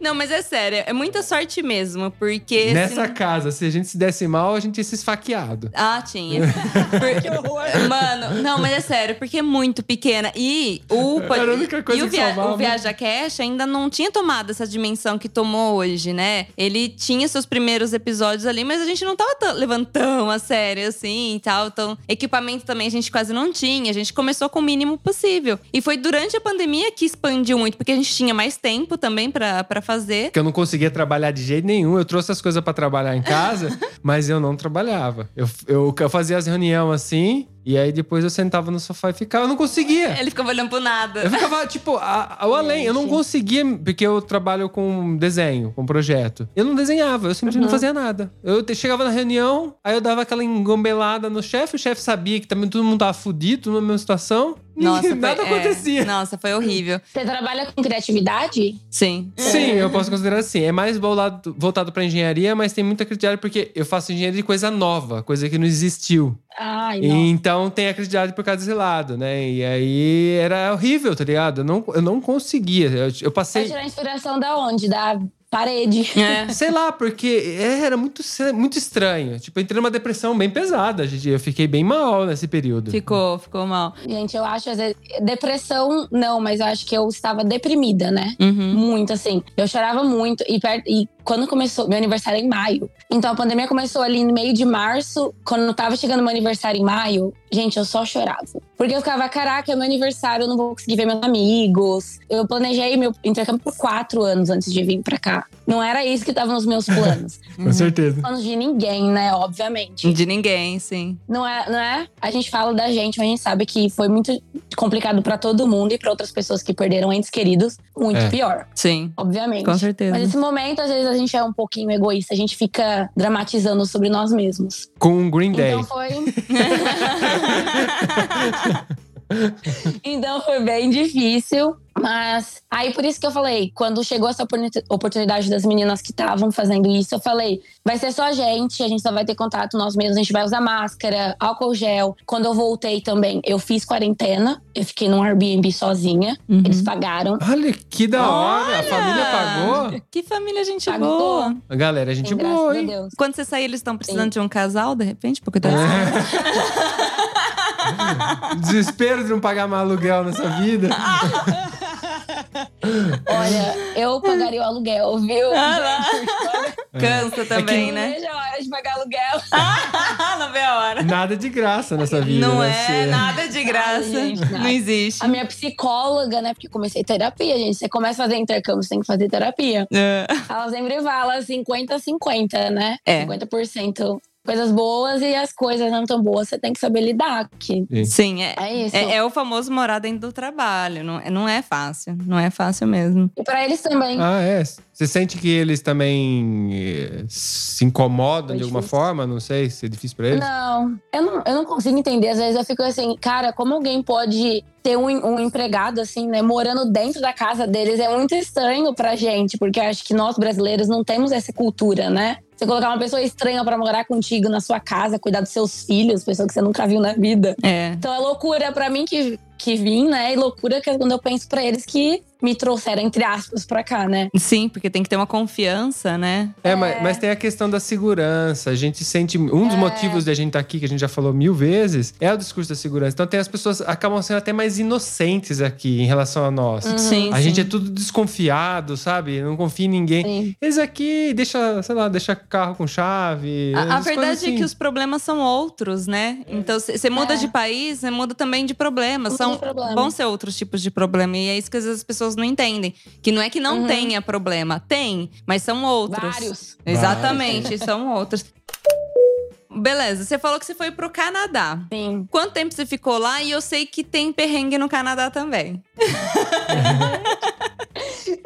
[SPEAKER 3] Não, mas é sério, é muita sorte mesmo, porque.
[SPEAKER 2] Nessa
[SPEAKER 3] se-
[SPEAKER 2] casa, se a gente se desse mal, a gente ia se esfaqueado.
[SPEAKER 3] Ah, tinha. Por- Mano, não, mas é sério, porque é muito pequena. E o,
[SPEAKER 2] Era a única coisa
[SPEAKER 3] e o,
[SPEAKER 2] que salvava.
[SPEAKER 3] o Viaja Cash ainda não tinha tomado essa dimensão que tomou hoje, né? Ele tinha seus primeiros episódios ali, mas a gente não tava levando tão a sério assim e tal. Então, equipamento também a gente quase não tinha. A gente começou com o mínimo possível. E foi durante a pandemia que expandiu muito, porque a gente tinha mais tempo também pra fazer.
[SPEAKER 2] Porque eu não conseguia trabalhar de jeito nenhum. Eu trouxe as coisas pra trabalhar em casa, mas eu não trabalhava. Eu, eu, eu fazia as reuniões assim, e aí depois eu sentava no sofá e ficava. Eu não conseguia.
[SPEAKER 3] Ele ficava olhando pro nada.
[SPEAKER 2] Eu ficava, tipo, a- ao além. Eu não conseguia, porque eu trabalho com desenho, com projeto. Eu não desenhava, eu simplesmente não fazia nada. Eu te- chegava na reunião, aí eu dava aquela engombelada no chefe, o chefe sabia que também todo mundo tava fudido, tudo na mesma situação.
[SPEAKER 3] Nossa, foi-
[SPEAKER 2] nada
[SPEAKER 3] é,
[SPEAKER 2] acontecia.
[SPEAKER 3] Nossa, foi horrível.
[SPEAKER 1] Você trabalha com criatividade?
[SPEAKER 3] Sim.
[SPEAKER 2] Sim, eu posso considerar assim. É mais voltado, voltado pra engenharia, mas tem muita credibilidade porque eu faço engenharia de coisa nova, coisa que não existiu.
[SPEAKER 1] Ai,
[SPEAKER 2] E
[SPEAKER 1] não.
[SPEAKER 2] então tem a credibilidade por causa desse lado, né? E aí era horrível, tá ligado? Eu não, eu não conseguia. Eu, eu
[SPEAKER 1] Vai
[SPEAKER 2] passei.
[SPEAKER 1] tirar inspiração da onde? Da parede.
[SPEAKER 3] É.
[SPEAKER 2] Sei lá, porque era muito, muito estranho. Tipo, eu entrei numa depressão bem pesada, gente. Eu fiquei bem mal nesse período.
[SPEAKER 3] Ficou, ficou mal.
[SPEAKER 1] Gente, eu acho, às vezes, depressão, não, mas eu acho que eu estava deprimida, né?
[SPEAKER 3] Uhum.
[SPEAKER 1] Muito, assim. Eu chorava muito. E, e quando começou, meu aniversário é em maio. Então a pandemia começou ali no meio de março. Quando tava chegando meu aniversário em maio, gente, eu só chorava. Porque eu ficava, caraca, é meu aniversário, eu não vou conseguir ver meus amigos. Eu planejei meu intercâmbio por quatro anos antes de vir pra cá. Não era isso que tava nos meus planos.
[SPEAKER 2] Com certeza.
[SPEAKER 1] planos de ninguém, né? Obviamente.
[SPEAKER 3] De ninguém, sim.
[SPEAKER 1] Não é, não é? A gente fala da gente, mas a gente sabe que foi muito complicado pra todo mundo e pra outras pessoas que perderam entes queridos, muito
[SPEAKER 2] É.
[SPEAKER 1] pior,
[SPEAKER 3] Sim.
[SPEAKER 1] obviamente.
[SPEAKER 3] Com certeza.
[SPEAKER 1] Mas esse momento, às vezes, a gente é um pouquinho egoísta, a gente fica dramatizando sobre nós mesmos.
[SPEAKER 2] Com Green Day.
[SPEAKER 1] Então foi. então foi bem difícil. Mas aí por isso que eu falei, quando chegou essa oportuni- oportunidade das meninas que estavam fazendo isso, eu falei, vai ser só a gente, a gente só vai ter contato nós mesmos, a gente vai usar máscara, álcool gel. Quando eu voltei também, eu fiz quarentena, eu fiquei num Airbnb sozinha,
[SPEAKER 3] Uhum.
[SPEAKER 1] eles pagaram.
[SPEAKER 2] Olha que da hora. A família pagou.
[SPEAKER 3] Que família gente
[SPEAKER 1] Pagou.
[SPEAKER 3] boa.
[SPEAKER 2] A galera, é gente boa,
[SPEAKER 1] a
[SPEAKER 2] hein?
[SPEAKER 1] Deus.
[SPEAKER 3] Quando você sair, eles estão precisando
[SPEAKER 1] Sim.
[SPEAKER 3] de um casal, de repente, pra cuidar disso?
[SPEAKER 2] Desespero de não pagar mais aluguel nessa vida.
[SPEAKER 1] Olha, eu pagaria o aluguel, viu?
[SPEAKER 3] Ah, lá. Cansa também,
[SPEAKER 1] Não
[SPEAKER 3] né?
[SPEAKER 1] vejo a hora de pagar aluguel.
[SPEAKER 3] Não vê a hora.
[SPEAKER 2] Nada de graça nessa vida.
[SPEAKER 3] Não
[SPEAKER 2] né?
[SPEAKER 3] é
[SPEAKER 2] Você-
[SPEAKER 3] nada de graça.
[SPEAKER 1] Ai, gente, nada.
[SPEAKER 3] Não existe.
[SPEAKER 1] A minha psicóloga, né? Porque eu comecei terapia, gente. Você começa a fazer intercâmbio, você tem que fazer terapia.
[SPEAKER 3] É.
[SPEAKER 1] Ela sempre fala 50-50, né?
[SPEAKER 3] É.
[SPEAKER 1] 50% coisas boas e as coisas não tão boas você tem que saber lidar. Que
[SPEAKER 3] Sim, é,
[SPEAKER 1] é isso.
[SPEAKER 3] é, é o famoso morar dentro do trabalho. Não, não é fácil. Não é fácil mesmo.
[SPEAKER 1] E pra eles também.
[SPEAKER 2] Ah, é? Você sente que eles também eh, se incomodam
[SPEAKER 1] Foi
[SPEAKER 2] de alguma
[SPEAKER 1] difícil.
[SPEAKER 2] forma? Não sei se é difícil pra eles.
[SPEAKER 1] Não, eu não, eu não consigo entender. Às vezes eu fico assim, cara, como alguém pode ter um, um empregado assim, né, morando dentro da casa deles é muito estranho pra gente, porque eu acho que nós brasileiros não temos essa cultura, né? Você colocar uma pessoa estranha pra morar contigo na sua casa, cuidar dos seus filhos, pessoa que você nunca viu na vida.
[SPEAKER 3] É.
[SPEAKER 1] Então é loucura pra mim que, que vim, né? E loucura que é quando eu penso pra eles que me trouxeram, entre aspas, pra cá, né?
[SPEAKER 3] Sim, porque tem que ter uma confiança, né?
[SPEAKER 2] É, Mas, mas tem a questão da segurança. A gente sente. Um dos motivos de a gente estar aqui, que a gente já falou mil vezes, é o discurso da segurança. Então tem as pessoas acabam sendo até mais inocentes aqui em relação a nós.
[SPEAKER 3] Sim,
[SPEAKER 2] A
[SPEAKER 3] sim.
[SPEAKER 2] gente é tudo desconfiado, sabe? Não confia em ninguém.
[SPEAKER 1] Sim.
[SPEAKER 2] Eles aqui deixa, sei lá, deixa carro com chave.
[SPEAKER 3] A, a verdade
[SPEAKER 2] coisas
[SPEAKER 3] é que
[SPEAKER 2] assim.
[SPEAKER 3] os problemas são outros, né? Então, você muda
[SPEAKER 1] É.
[SPEAKER 3] de país, você muda também de problemas. São,
[SPEAKER 1] de problema.
[SPEAKER 3] vão ser outros tipos de problema. E é isso que às vezes as pessoas não entendem. Que não é que não
[SPEAKER 1] Uhum.
[SPEAKER 3] tenha problema. Tem, mas são outros.
[SPEAKER 1] Vários.
[SPEAKER 3] Exatamente, são outros. Beleza, você falou que você foi pro Canadá.
[SPEAKER 1] Sim.
[SPEAKER 3] Quanto tempo você ficou lá? E eu sei que tem perrengue no Canadá também.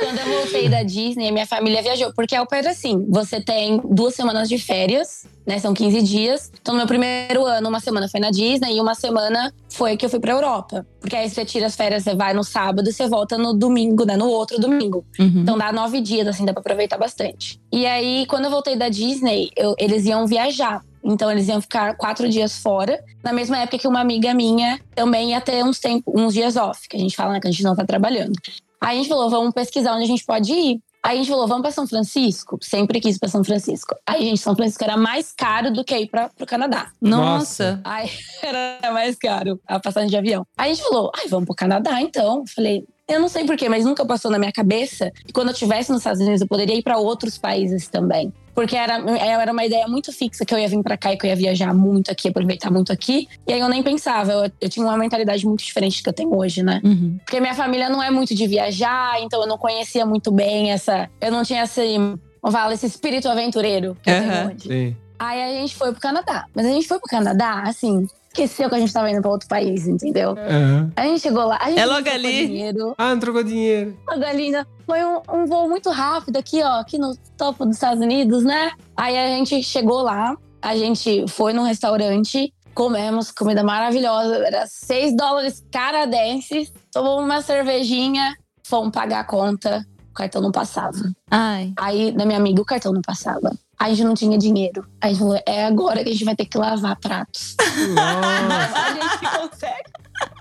[SPEAKER 1] Quando eu voltei da Disney, minha família viajou. Porque é o pé assim: você tem duas semanas de férias, né? São 15 dias. Então, no meu primeiro ano, uma semana foi na Disney e uma semana foi que eu fui pra Europa. Porque aí você tira as férias, você vai no sábado e você volta no domingo, né? No outro domingo. Então dá nove dias, assim, dá pra aproveitar bastante. E aí, quando eu voltei da Disney, eu- eles iam viajar. Então eles iam ficar quatro dias fora. Na mesma época que uma amiga minha também ia ter uns, tempo, uns dias off, que a gente fala né, que a gente não tá trabalhando. Aí a gente falou, vamos pesquisar onde a gente pode ir. Aí a gente falou, vamos pra São Francisco? Sempre quis pra São Francisco. Aí, gente, São Francisco era mais caro do que ir pra, pro Canadá.
[SPEAKER 3] Nossa.
[SPEAKER 1] Aí era mais caro a passagem de avião. Aí a gente falou, ai, vamos pro Canadá então. Falei, eu não sei porquê, mas nunca passou na minha cabeça que quando eu estivesse nos Estados Unidos eu poderia ir pra outros países também. Porque era, era uma ideia muito fixa que eu ia vir pra cá e que eu ia viajar muito aqui, aproveitar muito aqui. E aí eu nem pensava, eu, eu tinha uma mentalidade muito diferente que eu tenho hoje, né?
[SPEAKER 3] Uhum.
[SPEAKER 1] Porque minha família não é muito de viajar, então eu não conhecia muito bem essa. Eu não tinha esse. Vamos falar, esse espírito aventureiro que eu
[SPEAKER 3] Aham.
[SPEAKER 1] tenho hoje.
[SPEAKER 2] Sim.
[SPEAKER 1] Aí a gente foi pro Canadá. Mas a gente foi pro Canadá, assim, esqueceu que a gente tava indo pra outro país, entendeu?
[SPEAKER 2] Aham.
[SPEAKER 1] A gente chegou lá, a gente
[SPEAKER 3] É logo ali.
[SPEAKER 1] dinheiro.
[SPEAKER 2] Ah, não trocou dinheiro.
[SPEAKER 1] Logo ali, né? Foi um, um voo muito rápido aqui, ó, aqui no topo dos Estados Unidos, né? Aí a gente chegou lá, a gente foi num restaurante, comemos comida maravilhosa, era 6 dólares canadenses, tomamos uma cervejinha, fomos pagar a conta, o cartão não passava.
[SPEAKER 3] Ai.
[SPEAKER 1] Aí, da minha amiga, o cartão não passava. A gente não tinha dinheiro. Aí a gente falou, é agora que a gente vai ter que lavar pratos.
[SPEAKER 2] Nossa.
[SPEAKER 1] a gente consegue.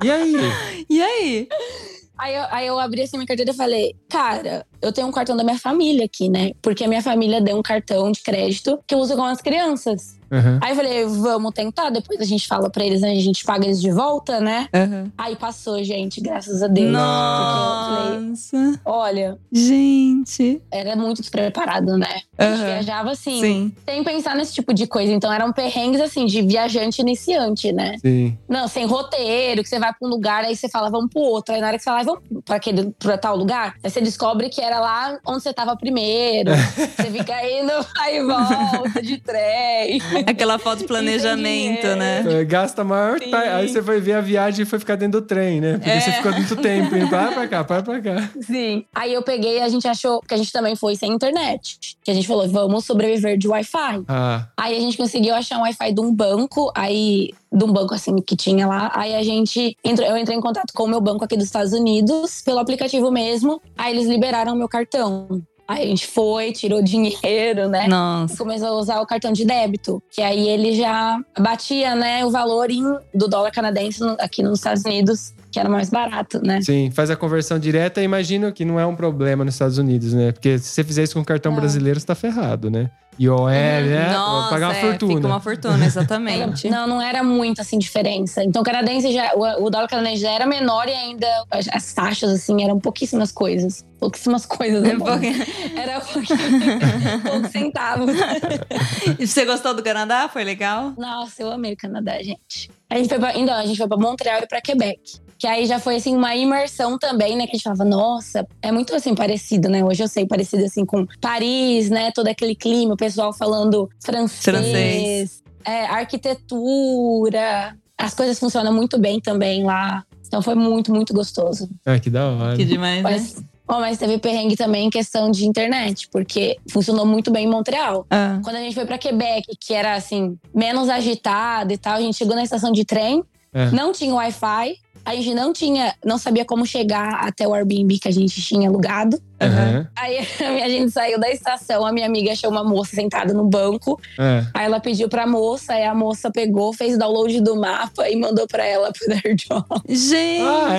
[SPEAKER 2] E aí?
[SPEAKER 3] E aí?
[SPEAKER 1] Aí eu, aí eu abri assim minha carteira e falei, cara, eu tenho um cartão da minha família aqui, né? Porque a minha família deu um cartão de crédito que eu uso com as crianças.
[SPEAKER 2] Aham.
[SPEAKER 1] Aí eu falei, vamos tentar, depois a gente fala pra eles, né? A gente paga eles de volta, né?
[SPEAKER 3] Uhum.
[SPEAKER 1] Aí passou, gente, graças a Deus. Eu falei,
[SPEAKER 3] Nossa.
[SPEAKER 1] olha,
[SPEAKER 3] Gente.
[SPEAKER 1] era muito despreparado, né? A gente viajava assim,
[SPEAKER 3] Sim.
[SPEAKER 1] sem pensar nesse tipo de coisa. Então eram perrengues assim de viajante iniciante, né?
[SPEAKER 2] Sim.
[SPEAKER 1] Não, sem roteiro, que você vai pra um lugar, aí você fala, vamos pro outro. Aí na hora que você fala, vamos pra, aquele, pra tal lugar, aí você descobre que era lá onde você tava primeiro. você fica indo, aí volta de trem.
[SPEAKER 3] Aquela foto de planejamento, né?
[SPEAKER 2] É, Gasta maior. Ta- Aí você foi ver a viagem e foi ficar dentro do trem, né? Porque
[SPEAKER 3] É.
[SPEAKER 2] você ficou muito tempo indo para pra cá, para pra cá.
[SPEAKER 1] Sim. Aí eu peguei, a gente achou, que a gente também foi sem internet. Que a gente falou, vamos sobreviver de Wi-Fi.
[SPEAKER 2] Ah,
[SPEAKER 1] Aí a gente conseguiu achar um Wi-Fi de um banco, aí de um banco assim que tinha lá. Aí a gente entrou, eu entrei em contato com o meu banco aqui dos Estados Unidos, pelo aplicativo mesmo. Aí eles liberaram o meu cartão. Aí a gente foi, tirou dinheiro, né?
[SPEAKER 3] Nossa.
[SPEAKER 1] Começou a usar o cartão de débito, que aí ele já batia, né, o valor em, do dólar canadense aqui nos Estados Unidos, que era mais barato, né?
[SPEAKER 2] sim, faz a conversão direta e imagino que não é um problema nos Estados Unidos, né? Porque se você fizer isso com cartão
[SPEAKER 1] Não.
[SPEAKER 2] brasileiro, você tá ferrado, né? IOL, né? Vai
[SPEAKER 3] Nossa,
[SPEAKER 2] pagar uma
[SPEAKER 3] é,
[SPEAKER 2] fortuna.
[SPEAKER 3] Fica uma fortuna, exatamente.
[SPEAKER 1] Era- não, não era muito assim diferença. Então, o canadense já, o, o dólar canadense já era menor e ainda as, as taxas assim eram pouquíssimas coisas. Pouquíssimas coisas. né? Era pouquinho, poucos centavos.
[SPEAKER 3] E você gostou do Canadá? Foi legal?
[SPEAKER 1] Nossa, eu amei o Canadá, gente. A gente foi pra, então, a gente foi pra Montreal e pra Quebec. Que aí já foi, assim, uma imersão também, né? Que a gente falava, nossa, é muito, assim, parecido, né? Hoje eu sei, parecido, assim, com Paris, né? Todo aquele clima, o pessoal falando francês.
[SPEAKER 3] Francês.
[SPEAKER 1] é, arquitetura. As coisas funcionam muito bem também lá. Então foi muito, muito gostoso.
[SPEAKER 2] Ah, que da hora.
[SPEAKER 3] Que demais, né?
[SPEAKER 1] Mas, Bom, mas teve perrengue também em questão de internet, porque funcionou muito bem em Montreal.
[SPEAKER 3] Ah.
[SPEAKER 1] Quando a gente foi pra Quebec, que era assim, menos agitado e tal, a gente chegou na estação de trem,
[SPEAKER 2] É.
[SPEAKER 1] não tinha Wi-Fi, a gente não tinha, não sabia como chegar até o Airbnb que a gente tinha alugado.
[SPEAKER 2] Aham.
[SPEAKER 1] Aí a gente saiu da estação, a minha amiga achou uma moça sentada no banco.
[SPEAKER 2] É.
[SPEAKER 1] Aí ela pediu pra moça, aí a moça pegou, fez download do mapa e mandou pra ela pro AirDrop.
[SPEAKER 3] Gente!
[SPEAKER 2] Ah,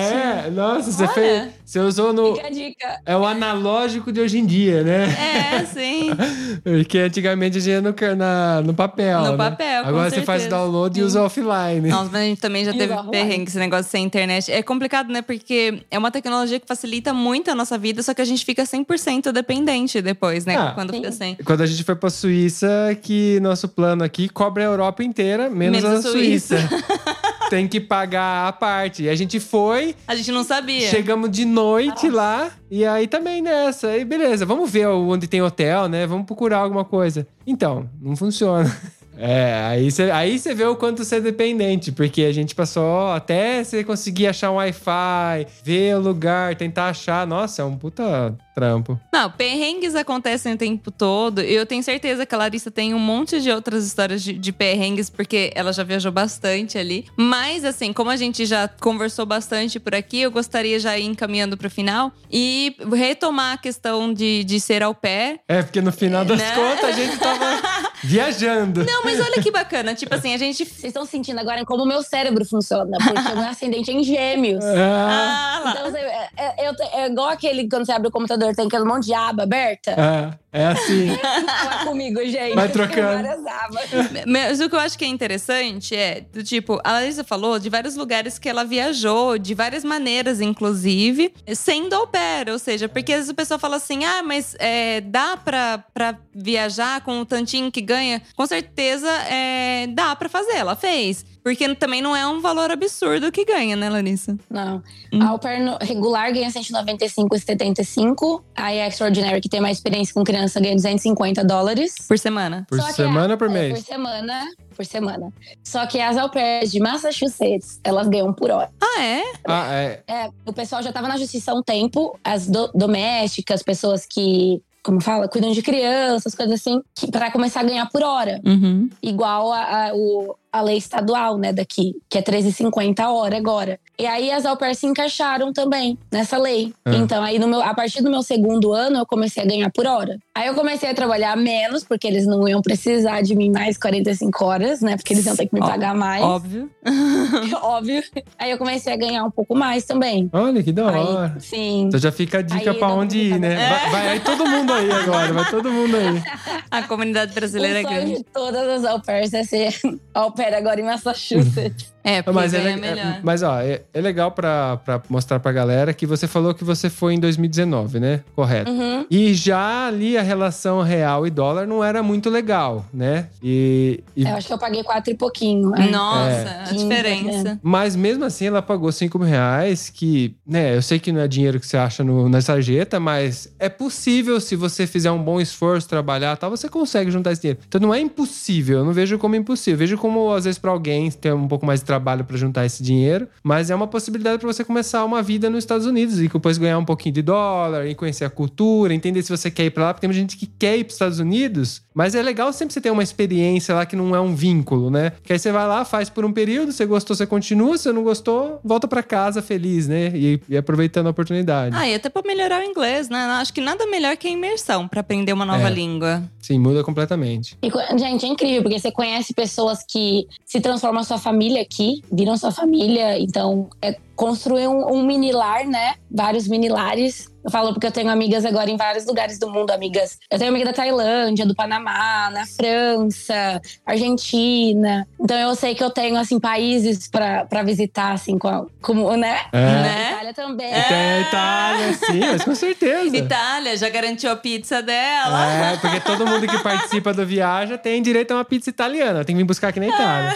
[SPEAKER 2] é? Nossa, você
[SPEAKER 3] Olha.
[SPEAKER 2] fez. Você usou no.
[SPEAKER 1] Fica a dica.
[SPEAKER 2] É o analógico de hoje em dia, né?
[SPEAKER 3] É, sim.
[SPEAKER 2] Porque antigamente a gente ia no, na- no papel.
[SPEAKER 3] No
[SPEAKER 2] né?
[SPEAKER 3] papel, com
[SPEAKER 2] Agora você faz
[SPEAKER 3] certeza.
[SPEAKER 2] download e usa offline.
[SPEAKER 3] Nossa, mas a gente também já
[SPEAKER 1] E
[SPEAKER 3] teve perrengue esse negócio sem internet. É complicado, né? Porque é uma tecnologia que facilita muito a nossa vida, só que a gente fica 100% dependente depois, né?
[SPEAKER 2] Ah,
[SPEAKER 3] Quando
[SPEAKER 1] sim.
[SPEAKER 3] fica sem.
[SPEAKER 2] Quando a gente foi pra Suíça, que nosso plano aqui cobre a Europa inteira, menos,
[SPEAKER 3] Menos
[SPEAKER 2] a
[SPEAKER 3] a
[SPEAKER 2] Suíça.
[SPEAKER 3] Suíça.
[SPEAKER 2] Tem que pagar a parte. E a gente foi,
[SPEAKER 3] A gente não sabia.
[SPEAKER 2] chegamos de noite lá, e aí também nessa. Aí beleza, vamos ver onde tem hotel, né? Vamos procurar alguma coisa. Então, não funciona. É, aí você aí vê o quanto você é dependente, porque a gente passou até você conseguir achar um Wi-Fi, ver o lugar, tentar achar. Nossa, é um puta trampo.
[SPEAKER 3] Não, perrengues acontecem o tempo todo. E eu tenho certeza que a Larissa tem um monte de outras histórias de, de perrengues, porque ela já viajou bastante ali. Mas, assim, como a gente já conversou bastante por aqui, eu gostaria já ir encaminhando pro final e retomar a questão de, de ser au pair.
[SPEAKER 2] É, porque no final das
[SPEAKER 3] Né?
[SPEAKER 2] contas a gente tava viajando.
[SPEAKER 3] Não, mas olha que bacana. Tipo assim, a gente.
[SPEAKER 1] Vocês estão sentindo agora como o meu cérebro funciona, porque o meu ascendente é em gêmeos.
[SPEAKER 2] Ah,
[SPEAKER 3] Ah, lá.
[SPEAKER 1] Então, você, é, é- eu é igual aquele quando você abre o computador, tem aquele monte de aba aberta.
[SPEAKER 2] ah, é assim.
[SPEAKER 1] Fala comigo, gente.
[SPEAKER 2] Vai trocando.
[SPEAKER 1] várias abas.
[SPEAKER 3] Mas o que eu acho que é interessante é, do tipo, a Larissa falou de vários lugares que ela viajou, de várias maneiras, inclusive, sendo au pair. Ou seja, porque às vezes o pessoal fala assim: ah, mas é, dá pra, pra viajar com o tantinho que ganha? Com certeza é, dá pra fazer, ela fez. Porque também não é um valor absurdo que ganha, né, Larissa?
[SPEAKER 1] Não.
[SPEAKER 3] Hum.
[SPEAKER 1] A au pair no- regular ganha 195,75. A extraordinary, que tem mais experiência com criança, ganha 250 dólares.
[SPEAKER 3] Por semana.
[SPEAKER 2] Por
[SPEAKER 1] Só
[SPEAKER 2] semana ou por
[SPEAKER 1] é,
[SPEAKER 2] mês?
[SPEAKER 1] Por semana. Por semana. Só que as au pairs de Massachusetts, elas ganham por hora.
[SPEAKER 3] Ah, é?
[SPEAKER 2] Ah, é.
[SPEAKER 1] É, o pessoal já tava na justiça há um tempo. As do- domésticas, pessoas que, como fala, cuidam de crianças, coisas assim, pra começar a ganhar por hora.
[SPEAKER 3] Uhum.
[SPEAKER 1] Igual a, a, o- a lei estadual, né, daqui, que é 13,50 a hora agora. E aí as au pairs se encaixaram também nessa lei.
[SPEAKER 2] Ah.
[SPEAKER 1] Então, aí no meu, a partir do meu segundo ano, eu comecei a ganhar por hora. Aí eu comecei a trabalhar menos, porque eles não iam precisar de mim mais 45 horas, né? Porque eles iam ter que me
[SPEAKER 3] Ó,
[SPEAKER 1] pagar mais.
[SPEAKER 3] Óbvio.
[SPEAKER 1] Óbvio. Aí eu comecei a ganhar um pouco mais também.
[SPEAKER 2] Olha que da hora.
[SPEAKER 1] Aí, sim.
[SPEAKER 2] Então já fica a dica
[SPEAKER 1] Aí
[SPEAKER 2] pra onde ir, né? Vai, vai aí todo mundo aí agora, vai todo mundo aí.
[SPEAKER 3] A comunidade brasileira é
[SPEAKER 1] o sonho
[SPEAKER 3] grande.
[SPEAKER 1] de todas as au pairs é ser au pair agora em Massachusetts.
[SPEAKER 3] É, porque
[SPEAKER 2] Mas, é,
[SPEAKER 3] ganha
[SPEAKER 2] le-
[SPEAKER 3] melhor.
[SPEAKER 2] mas ó, é, é legal pra, pra mostrar pra galera que você falou que você foi em 2019, né? Correto.
[SPEAKER 1] Uhum.
[SPEAKER 2] E já ali a relação real e dólar não era muito legal, né? E, e-
[SPEAKER 1] Eu acho que eu paguei quatro e pouquinho. né?
[SPEAKER 3] Nossa,
[SPEAKER 2] É.
[SPEAKER 3] a diferença.
[SPEAKER 2] Mas mesmo assim ela pagou 5 mil reais, que, né, eu sei que não é dinheiro que você acha no- na sarjeta, mas é possível se você fizer um bom esforço, trabalhar e tal, você consegue juntar esse dinheiro. Então não é impossível, eu não vejo como impossível. Eu vejo como, às vezes, pra alguém ter um pouco mais de trabalho pra juntar esse dinheiro, mas é uma possibilidade pra você começar uma vida nos Estados Unidos e depois ganhar um pouquinho de dólar e conhecer a cultura, entender se você quer ir pra lá, porque tem gente que quer ir pros Estados Unidos, mas é legal sempre você ter uma experiência lá que não é um vínculo, né? Que aí você vai lá, faz por um período, você gostou, você continua, se não gostou, volta pra casa feliz, né? E, e aproveitando a oportunidade.
[SPEAKER 3] Ah, e até pra melhorar o inglês, né? Acho que nada melhor que a imersão pra aprender uma nova
[SPEAKER 2] É.
[SPEAKER 3] língua.
[SPEAKER 2] Sim, muda completamente.
[SPEAKER 1] E, gente, é incrível, porque você conhece pessoas que se transformam a sua família aqui, viram sua família. Então, é construir um, um mini lar, né? Vários mini lares. Eu falo porque eu tenho amigas agora em vários lugares do mundo, amigas. Eu tenho amiga da Tailândia, do Panamá, na França, Argentina. Então eu sei que eu tenho, assim, países pra pra visitar, assim, com, como, né?
[SPEAKER 2] É.
[SPEAKER 3] Né?
[SPEAKER 1] Itália também.
[SPEAKER 2] Tem a Itália, sim, mas com certeza.
[SPEAKER 3] Itália já garantiu a pizza dela.
[SPEAKER 2] É, porque todo mundo que participa do Viaja tem direito a uma pizza italiana. Tem que vir buscar aqui na Itália.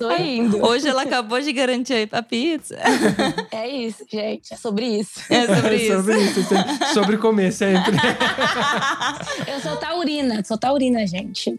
[SPEAKER 1] Tô indo.
[SPEAKER 3] Hoje ela acabou de garantir a pizza.
[SPEAKER 1] É isso, gente. É sobre isso.
[SPEAKER 3] É sobre isso.
[SPEAKER 2] sobre isso. sempre- Sobre comer sempre.
[SPEAKER 1] Eu sou taurina, sou taurina, gente.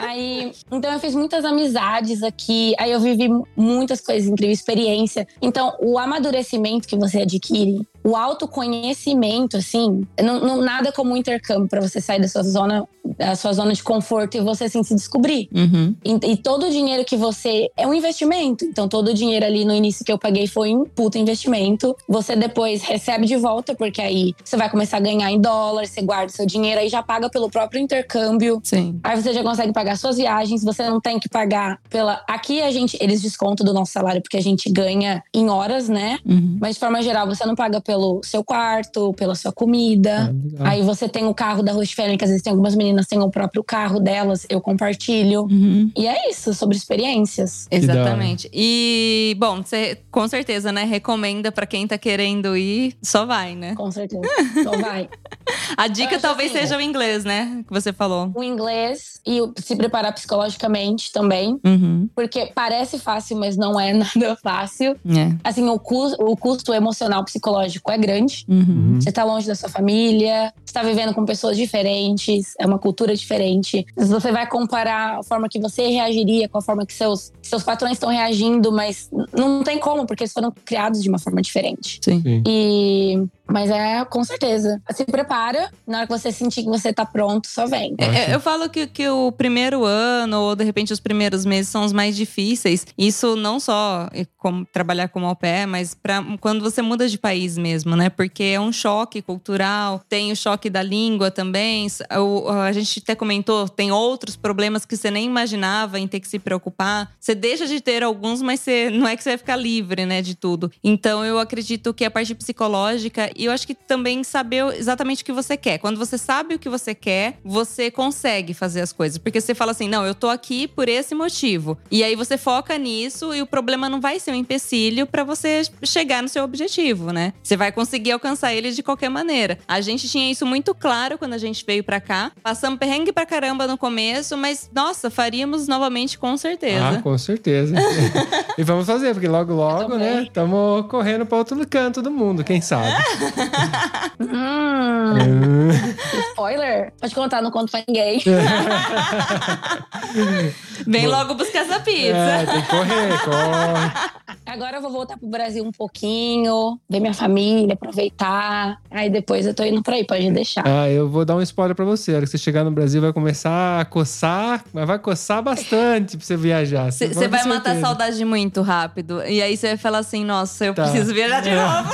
[SPEAKER 1] Aí, então eu fiz muitas amizades aqui, aí eu vivi muitas coisas incríveis, experiência. Então, o amadurecimento que você adquire, o autoconhecimento, assim, não, não- nada como um intercâmbio para você sair da sua zona, da sua zona de conforto e você assim se descobrir.
[SPEAKER 3] Uhum.
[SPEAKER 1] E, e todo o dinheiro que você. É um investimento. Então, todo o dinheiro ali no início que eu paguei foi um puta investimento. Você depois recebe de volta, porque aí você vai começar a ganhar em dólar, você guarda seu dinheiro, aí já paga pelo próprio intercâmbio.
[SPEAKER 3] Sim.
[SPEAKER 1] Aí você já consegue pagar suas viagens, você não tem que pagar pela. Aqui a gente. Eles descontam do nosso salário porque a gente ganha em horas, né?
[SPEAKER 3] Uhum.
[SPEAKER 1] Mas de forma geral, você não paga pelo seu quarto, pela sua comida.
[SPEAKER 2] legal.
[SPEAKER 1] Aí você tem o carro da Family, que às vezes tem algumas meninas que têm o próprio carro delas, eu compartilho.
[SPEAKER 3] Uhum.
[SPEAKER 1] E é isso, sobre experiências.
[SPEAKER 3] Exatamente. E, bom, você com certeza, né, recomenda pra quem tá querendo ir, só vai, né?
[SPEAKER 1] Com certeza. Então vai.
[SPEAKER 3] A dica talvez
[SPEAKER 1] assim,
[SPEAKER 3] seja o inglês, né? Que você falou.
[SPEAKER 1] O inglês e se preparar psicologicamente também.
[SPEAKER 3] Uhum.
[SPEAKER 1] Porque parece fácil, mas não é nada fácil.
[SPEAKER 3] É.
[SPEAKER 1] Assim, o custo, o custo emocional psicológico é grande.
[SPEAKER 3] Uhum.
[SPEAKER 1] Você tá longe da sua família, você tá vivendo com pessoas diferentes, é uma cultura diferente. Você vai comparar a forma que você reagiria com a forma que seus, seus patrões estão reagindo, mas não tem como, porque eles foram criados de uma forma diferente.
[SPEAKER 3] Sim.
[SPEAKER 2] Sim.
[SPEAKER 1] E. Mas é, com certeza. Se prepara, na hora que você sentir que você tá pronto, só vem.
[SPEAKER 3] É, é, Eu falo que, que o primeiro ano, ou de repente os primeiros meses, são os mais difíceis. Isso não só é como trabalhar como au pair, mas pra, quando você muda de país mesmo, né? Porque é um choque cultural, tem o choque da língua também. O- a gente até comentou, tem outros problemas que você nem imaginava em ter que se preocupar. Você deixa de ter alguns, mas você, não é que você vai ficar livre, né, de tudo. Então eu acredito que a parte psicológica, e eu acho que também saber exatamente o que você quer. Quando você sabe o que você quer, você consegue fazer as coisas. Porque você fala assim: não, eu tô aqui por esse motivo. E aí você foca nisso e o problema não vai ser um empecilho pra você chegar no seu objetivo, né? Você vai conseguir alcançar ele de qualquer maneira. A gente tinha isso muito claro quando a gente veio pra cá. Passamos perrengue pra caramba no começo, mas nossa, faríamos novamente com certeza.
[SPEAKER 2] Ah, com certeza. e vamos fazer, porque logo, logo, né? Estamos correndo para outro canto do mundo, quem sabe?
[SPEAKER 1] Hum, spoiler? Pode contar, não conto pra ninguém.
[SPEAKER 3] Vem logo buscar essa pizza.
[SPEAKER 2] É, tem que correr, corre.
[SPEAKER 1] Agora eu vou voltar pro Brasil um pouquinho, ver minha família, aproveitar. Aí depois eu tô indo pra aí, pode deixar.
[SPEAKER 2] Ah, eu vou dar um spoiler pra você. A hora que você chegar no Brasil, vai começar a coçar, mas vai coçar bastante pra você viajar.
[SPEAKER 3] Você vai matar a saudade muito rápido. E aí você vai falar assim: nossa, eu
[SPEAKER 2] Tá.
[SPEAKER 3] preciso viajar de
[SPEAKER 2] É.
[SPEAKER 3] novo.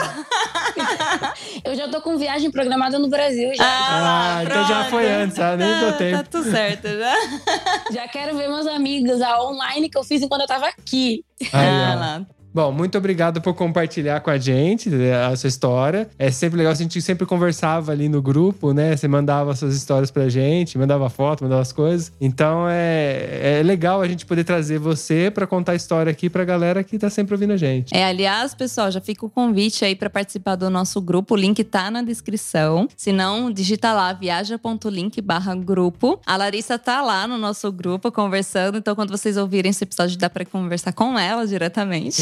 [SPEAKER 1] Eu já tô com viagem programada no Brasil já.
[SPEAKER 2] Ah, então já foi antes, ah, nem deu
[SPEAKER 3] Tá-
[SPEAKER 2] tempo.
[SPEAKER 3] Tá tudo certo já.
[SPEAKER 1] Já quero ver meus amigos, a online que eu fiz enquanto eu tava aqui.
[SPEAKER 2] Aí,
[SPEAKER 3] ah, lá.
[SPEAKER 2] Bom, muito obrigado por compartilhar com a gente né, a sua história. É sempre legal, a gente sempre conversava ali no grupo, né? Você mandava suas histórias pra gente, mandava foto, mandava as coisas. Então é, é legal a gente poder trazer você pra contar a história aqui pra galera que tá sempre ouvindo a gente.
[SPEAKER 3] É, aliás, pessoal, já fica o convite aí pra participar do nosso grupo. O link tá na descrição. Se não, digita lá viaja.link barra grupo. A Larissa tá lá no nosso grupo conversando. Então, quando vocês ouvirem esse episódio, dá pra conversar com ela diretamente.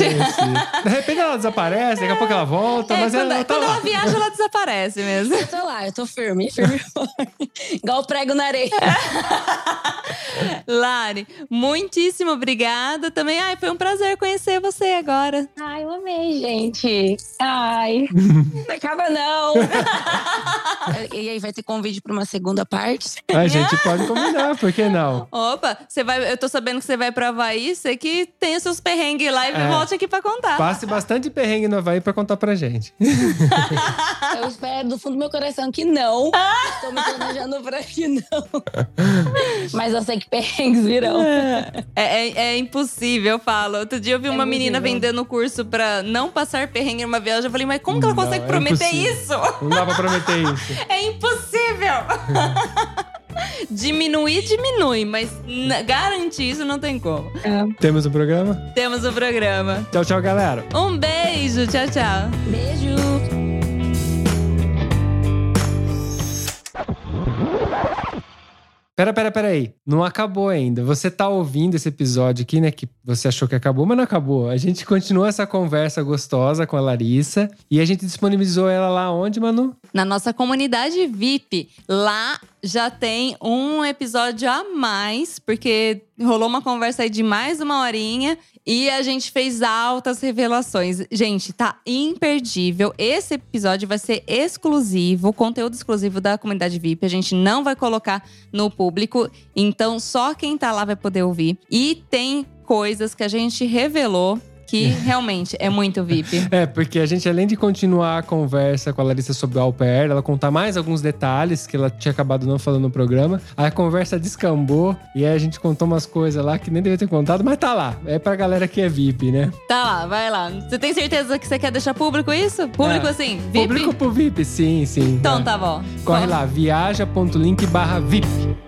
[SPEAKER 2] De repente ela desaparece, daqui a pouco ela volta,
[SPEAKER 3] É,
[SPEAKER 2] mas
[SPEAKER 3] quando,
[SPEAKER 2] ela tá
[SPEAKER 3] quando
[SPEAKER 2] lá.
[SPEAKER 3] ela viaja, ela desaparece mesmo.
[SPEAKER 1] Eu tô lá, eu tô firme, firme. Igual prego na areia.
[SPEAKER 3] Lari, muitíssimo obrigada também. Ai, foi um prazer conhecer você agora.
[SPEAKER 1] Ai, eu amei, gente. Ai, não acaba não. e aí, vai ter convite pra uma segunda parte?
[SPEAKER 2] A gente pode combinar, por que não?
[SPEAKER 3] Opa, você vai, eu tô sabendo que você vai pro Havaí, você que tem os seus perrengues lá e
[SPEAKER 2] É.
[SPEAKER 3] volte aqui pra contar.
[SPEAKER 2] Passe bastante perrengue no Havaí pra contar pra gente.
[SPEAKER 1] Eu espero do fundo do meu coração que não. Estou me planejando pra que não. Mas eu sei que perrengues virão.
[SPEAKER 3] É, é- é impossível, eu falo. Outro dia eu vi
[SPEAKER 1] É
[SPEAKER 3] uma menina
[SPEAKER 1] bom.
[SPEAKER 3] vendendo curso pra não passar perrengue numa viagem. Eu falei, mas como que ela
[SPEAKER 2] Não,
[SPEAKER 3] consegue
[SPEAKER 2] é
[SPEAKER 3] prometer
[SPEAKER 2] impossível.
[SPEAKER 3] isso?
[SPEAKER 2] Não dá pra prometer isso.
[SPEAKER 3] É impossível! Diminuir, diminui, mas garantir isso não tem como.
[SPEAKER 2] Temos um programa?
[SPEAKER 3] Temos o programa.
[SPEAKER 2] Tchau, tchau, galera.
[SPEAKER 3] Um beijo, tchau, tchau.
[SPEAKER 1] Beijo.
[SPEAKER 2] Pera, pera, pera aí. Não acabou ainda. Você tá ouvindo esse episódio aqui, né? Que você achou que acabou, mas não acabou. A gente continua essa conversa gostosa com a Larissa e a gente disponibilizou ela lá onde, Manu?
[SPEAKER 3] Na nossa comunidade VIP. Lá já tem um episódio a mais, porque rolou uma conversa aí de mais uma horinha e a gente fez altas revelações. Gente, tá imperdível. Esse episódio vai ser exclusivo, conteúdo exclusivo da comunidade VIP. A gente não vai colocar no público, então só quem tá lá vai poder ouvir. E tem coisas que a gente revelou que realmente é muito VIP.
[SPEAKER 2] É, porque a gente, além de continuar a conversa com a Larissa sobre o au pair, ela contar mais alguns detalhes que ela tinha acabado não falando no programa, a conversa descambou e aí a gente contou umas coisas lá que nem devia ter contado, mas tá lá. É pra galera que é VIP, né?
[SPEAKER 3] Tá lá, vai lá. Você tem certeza que você quer deixar público isso? Público
[SPEAKER 2] É.
[SPEAKER 3] assim, VIP?
[SPEAKER 2] Público pro VIP, sim, sim.
[SPEAKER 3] Então
[SPEAKER 2] É.
[SPEAKER 3] tá bom.
[SPEAKER 2] Corre
[SPEAKER 3] Vamos.
[SPEAKER 2] lá, viaja.link barra VIP.